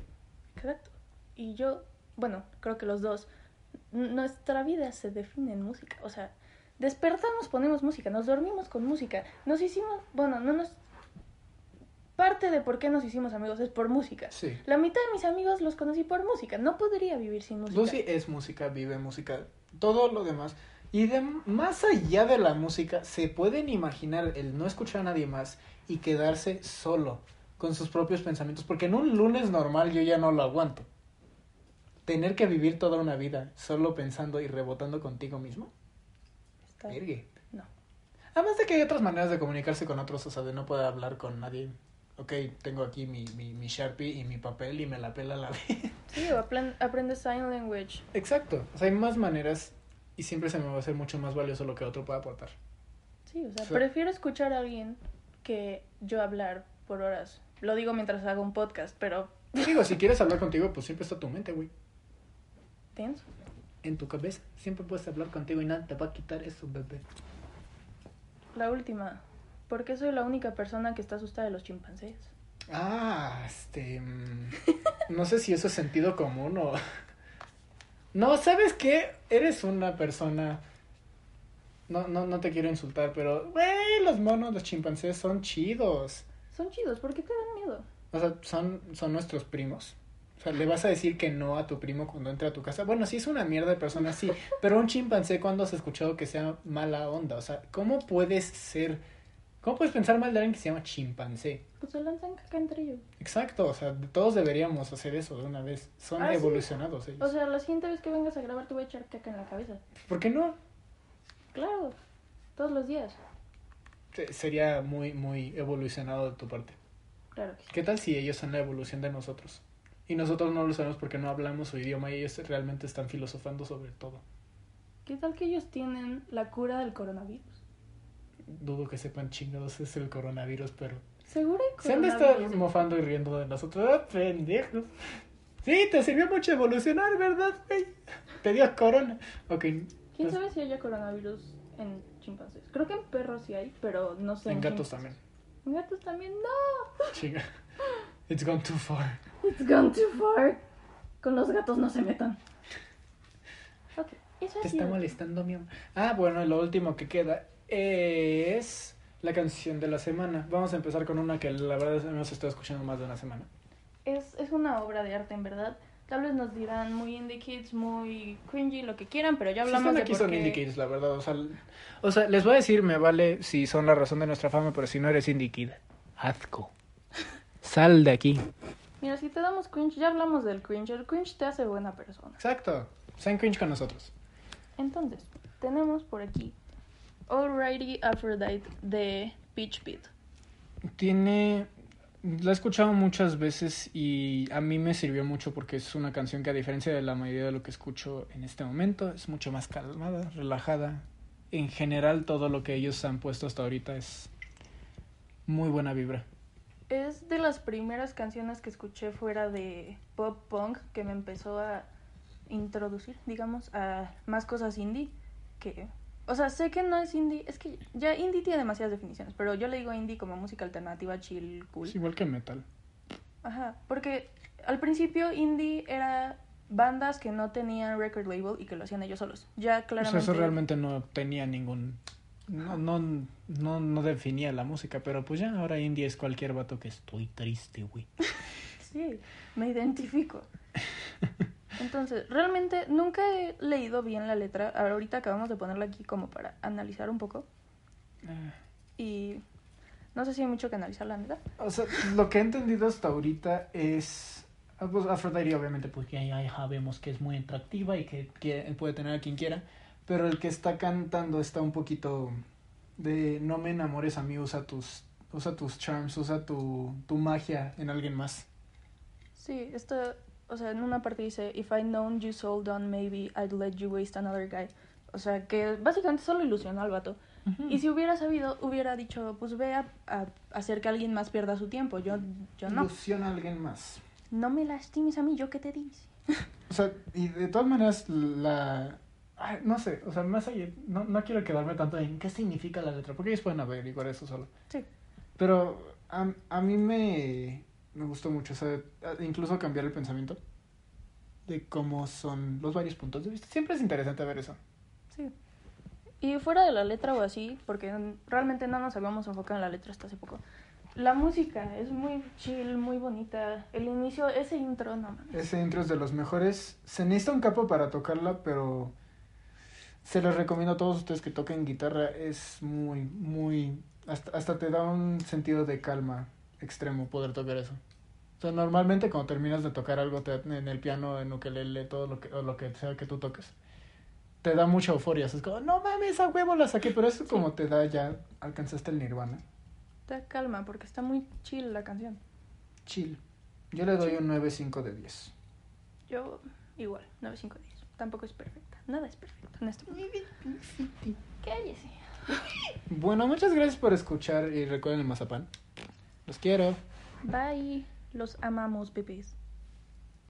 Exacto. Y yo, bueno, creo que los dos, nuestra vida se define en música. O sea, despertamos, ponemos música, nos dormimos con música. Nos hicimos, bueno, no nos... Parte de por qué nos hicimos amigos es por música. Sí. La mitad de mis amigos los conocí por música. No podría vivir sin música. Lucy es música, vive música. Todo lo demás y de más allá de la música, se pueden imaginar el no escuchar a nadie más y quedarse solo con sus propios pensamientos, porque en un lunes normal yo ya no lo aguanto. Tener que vivir toda una vida solo pensando y rebotando contigo mismo. Está No. Además de que hay otras maneras de comunicarse con otros, o sea, de no poder hablar con nadie. Ok, tengo aquí mi, mi, mi Sharpie y mi papel y me la pela la vida. Sí, o aprende sign language. Exacto. O sea, hay más maneras y siempre se me va a hacer mucho más valioso lo que otro pueda aportar. Sí, o sea, prefiero escuchar a alguien que yo hablar por horas. Lo digo mientras hago un podcast, pero... Digo, si quieres hablar contigo, pues siempre está tu mente, güey. ¿Tienes? En tu cabeza. Siempre puedes hablar contigo y nada te va a quitar eso, bebé. La última. ¿Por qué soy la única persona que está asustada de los chimpancés? Ah, este... Mm, no sé si eso es sentido común o... No, ¿sabes qué? Eres una persona... No, no, no te quiero insultar, pero, güey, los monos, los chimpancés son chidos. Son chidos, ¿por qué te dan miedo? O sea, son, son nuestros primos. O sea, le vas a decir que no a tu primo cuando entra a tu casa. Bueno, sí es una mierda de persona, sí. Pero un chimpancé, ¿cuándo has escuchado que sea mala onda? O sea, ¿cómo puedes ser ¿Cómo puedes pensar mal de alguien que se llama chimpancé? Pues se lanzan caca entre ellos. Exacto, o sea, todos deberíamos hacer eso de una vez. Son ah, evolucionados ellos. O sea, la siguiente vez que vengas a grabar te voy a echar caca en la cabeza. ¿Por qué no? Claro, todos los días. Sería muy, muy evolucionado de tu parte. Claro. ¿Qué tal si ellos son la evolución de nosotros? Y nosotros no lo sabemos porque no hablamos su idioma y ellos realmente están filosofando sobre todo. ¿Qué tal que ellos tienen la cura del coronavirus? dudo que sepan chingados es el coronavirus, pero... ¿Seguro Se han de estar mofando y riendo de nosotros. ¡Ah, pendejos! Sí, te sirvió mucho evolucionar, ¿verdad, güey? Te dio corona. Ok. ¿Quién pues sabe si haya coronavirus en chimpancés? Creo que en perros sí hay, pero no sé. En, en gatos también. En gatos también, no. Chinga. It's gone too far. It's gone too far. Con los gatos no se metan. Ok, eso Te está molestando mi Ah, bueno, lo último que queda es la canción de la semana. Vamos a empezar con una que la verdad hemos estado escuchando más de una semana. Es, es una obra de arte, en verdad. Tal vez nos dirán muy indie kids, muy cringy, lo que quieran, pero ya hablamos de aquí son indie kids, la verdad. O sea, o sea, les voy a decir, me vale si son la razón de nuestra fama, pero si no eres indie kid, hazco. Sal de aquí. Mira, si te damos cringe, ya hablamos del cringe. El cringe te hace buena persona. Exacto. Sean cringe con nosotros. Entonces, tenemos por aquí Alrighty Aphrodite de Peach Pit. Tiene. La he escuchado muchas veces y a mí me sirvió mucho porque es una canción que a diferencia de la mayoría de lo que escucho en este momento es mucho más calmada, relajada. En general todo lo que ellos han puesto hasta ahorita es muy buena vibra. Es de las primeras canciones que escuché fuera de pop punk que me empezó a introducir, digamos, a más cosas indie que o sea, sé que no es indie, es que ya indie tiene demasiadas definiciones, pero yo le digo indie como música alternativa, chill, cool. Es igual que metal. Ajá, porque al principio indie era bandas que no tenían record label y que lo hacían ellos solos. Ya claramente. O sea, eso realmente no tenía ningún. No, no, no, no definía la música, pero pues ya ahora indie es cualquier vato que estoy triste, güey. sí, me identifico. Entonces, realmente nunca he leído bien la letra. Ahorita acabamos de ponerla aquí como para analizar un poco. Ah. Y no sé si hay mucho que analizar, la neta. O sea, lo que he entendido hasta ahorita es... Ah, pues Aphrodite obviamente pues ya, sabemos que es muy atractiva y que, puede tener a quien quiera. Pero el que está cantando está un poquito de no me enamores a mí, usa tus, usa tus charms, usa tu, tu magia en alguien más. Sí, esto o sea, en una parte dice, if I known you sold on, maybe I'd let you waste another guy. O sea, que básicamente solo ilusionó al vato. Y si hubiera sabido, hubiera dicho, pues ve a, hacer que alguien más pierda su tiempo. Yo, yo no. Ilusiona a alguien más. No me lastimes a mí, yo qué te dice. o sea, y de todas maneras, la... no sé, o sea, más allá, no, no quiero quedarme tanto en qué significa la letra, porque ellos pueden averiguar eso solo. Sí. Pero a, a mí me, me gustó mucho, o sea, incluso cambiar el pensamiento de cómo son los varios puntos de vista. Siempre es interesante ver eso. Sí. Y fuera de la letra o así, porque realmente no nos habíamos enfocado en la letra hasta hace poco. La música es muy chill, muy bonita. El inicio, ese intro, no Ese intro es de los mejores. Se necesita un capo para tocarla, pero se les recomiendo a todos ustedes que toquen guitarra. Es muy, muy. Hasta, hasta te da un sentido de calma extremo poder tocar eso. O sea, normalmente cuando terminas de tocar algo en el piano, en ukelele, todo lo que, o lo que sea que tú toques, te da mucha euforia. Es como, no mames, a huevo la saqué, pero eso como te da ya, alcanzaste el nirvana. Te da calma, porque está muy chill la canción. Chill. Yo le doy un 9.5 de 10. Yo igual, 9.5 de 10. Tampoco es perfecta. Nada es perfecto en este Cállese. Bueno, muchas gracias por escuchar y recuerden el mazapán. Los quiero. Bye. Los amamos, bebés.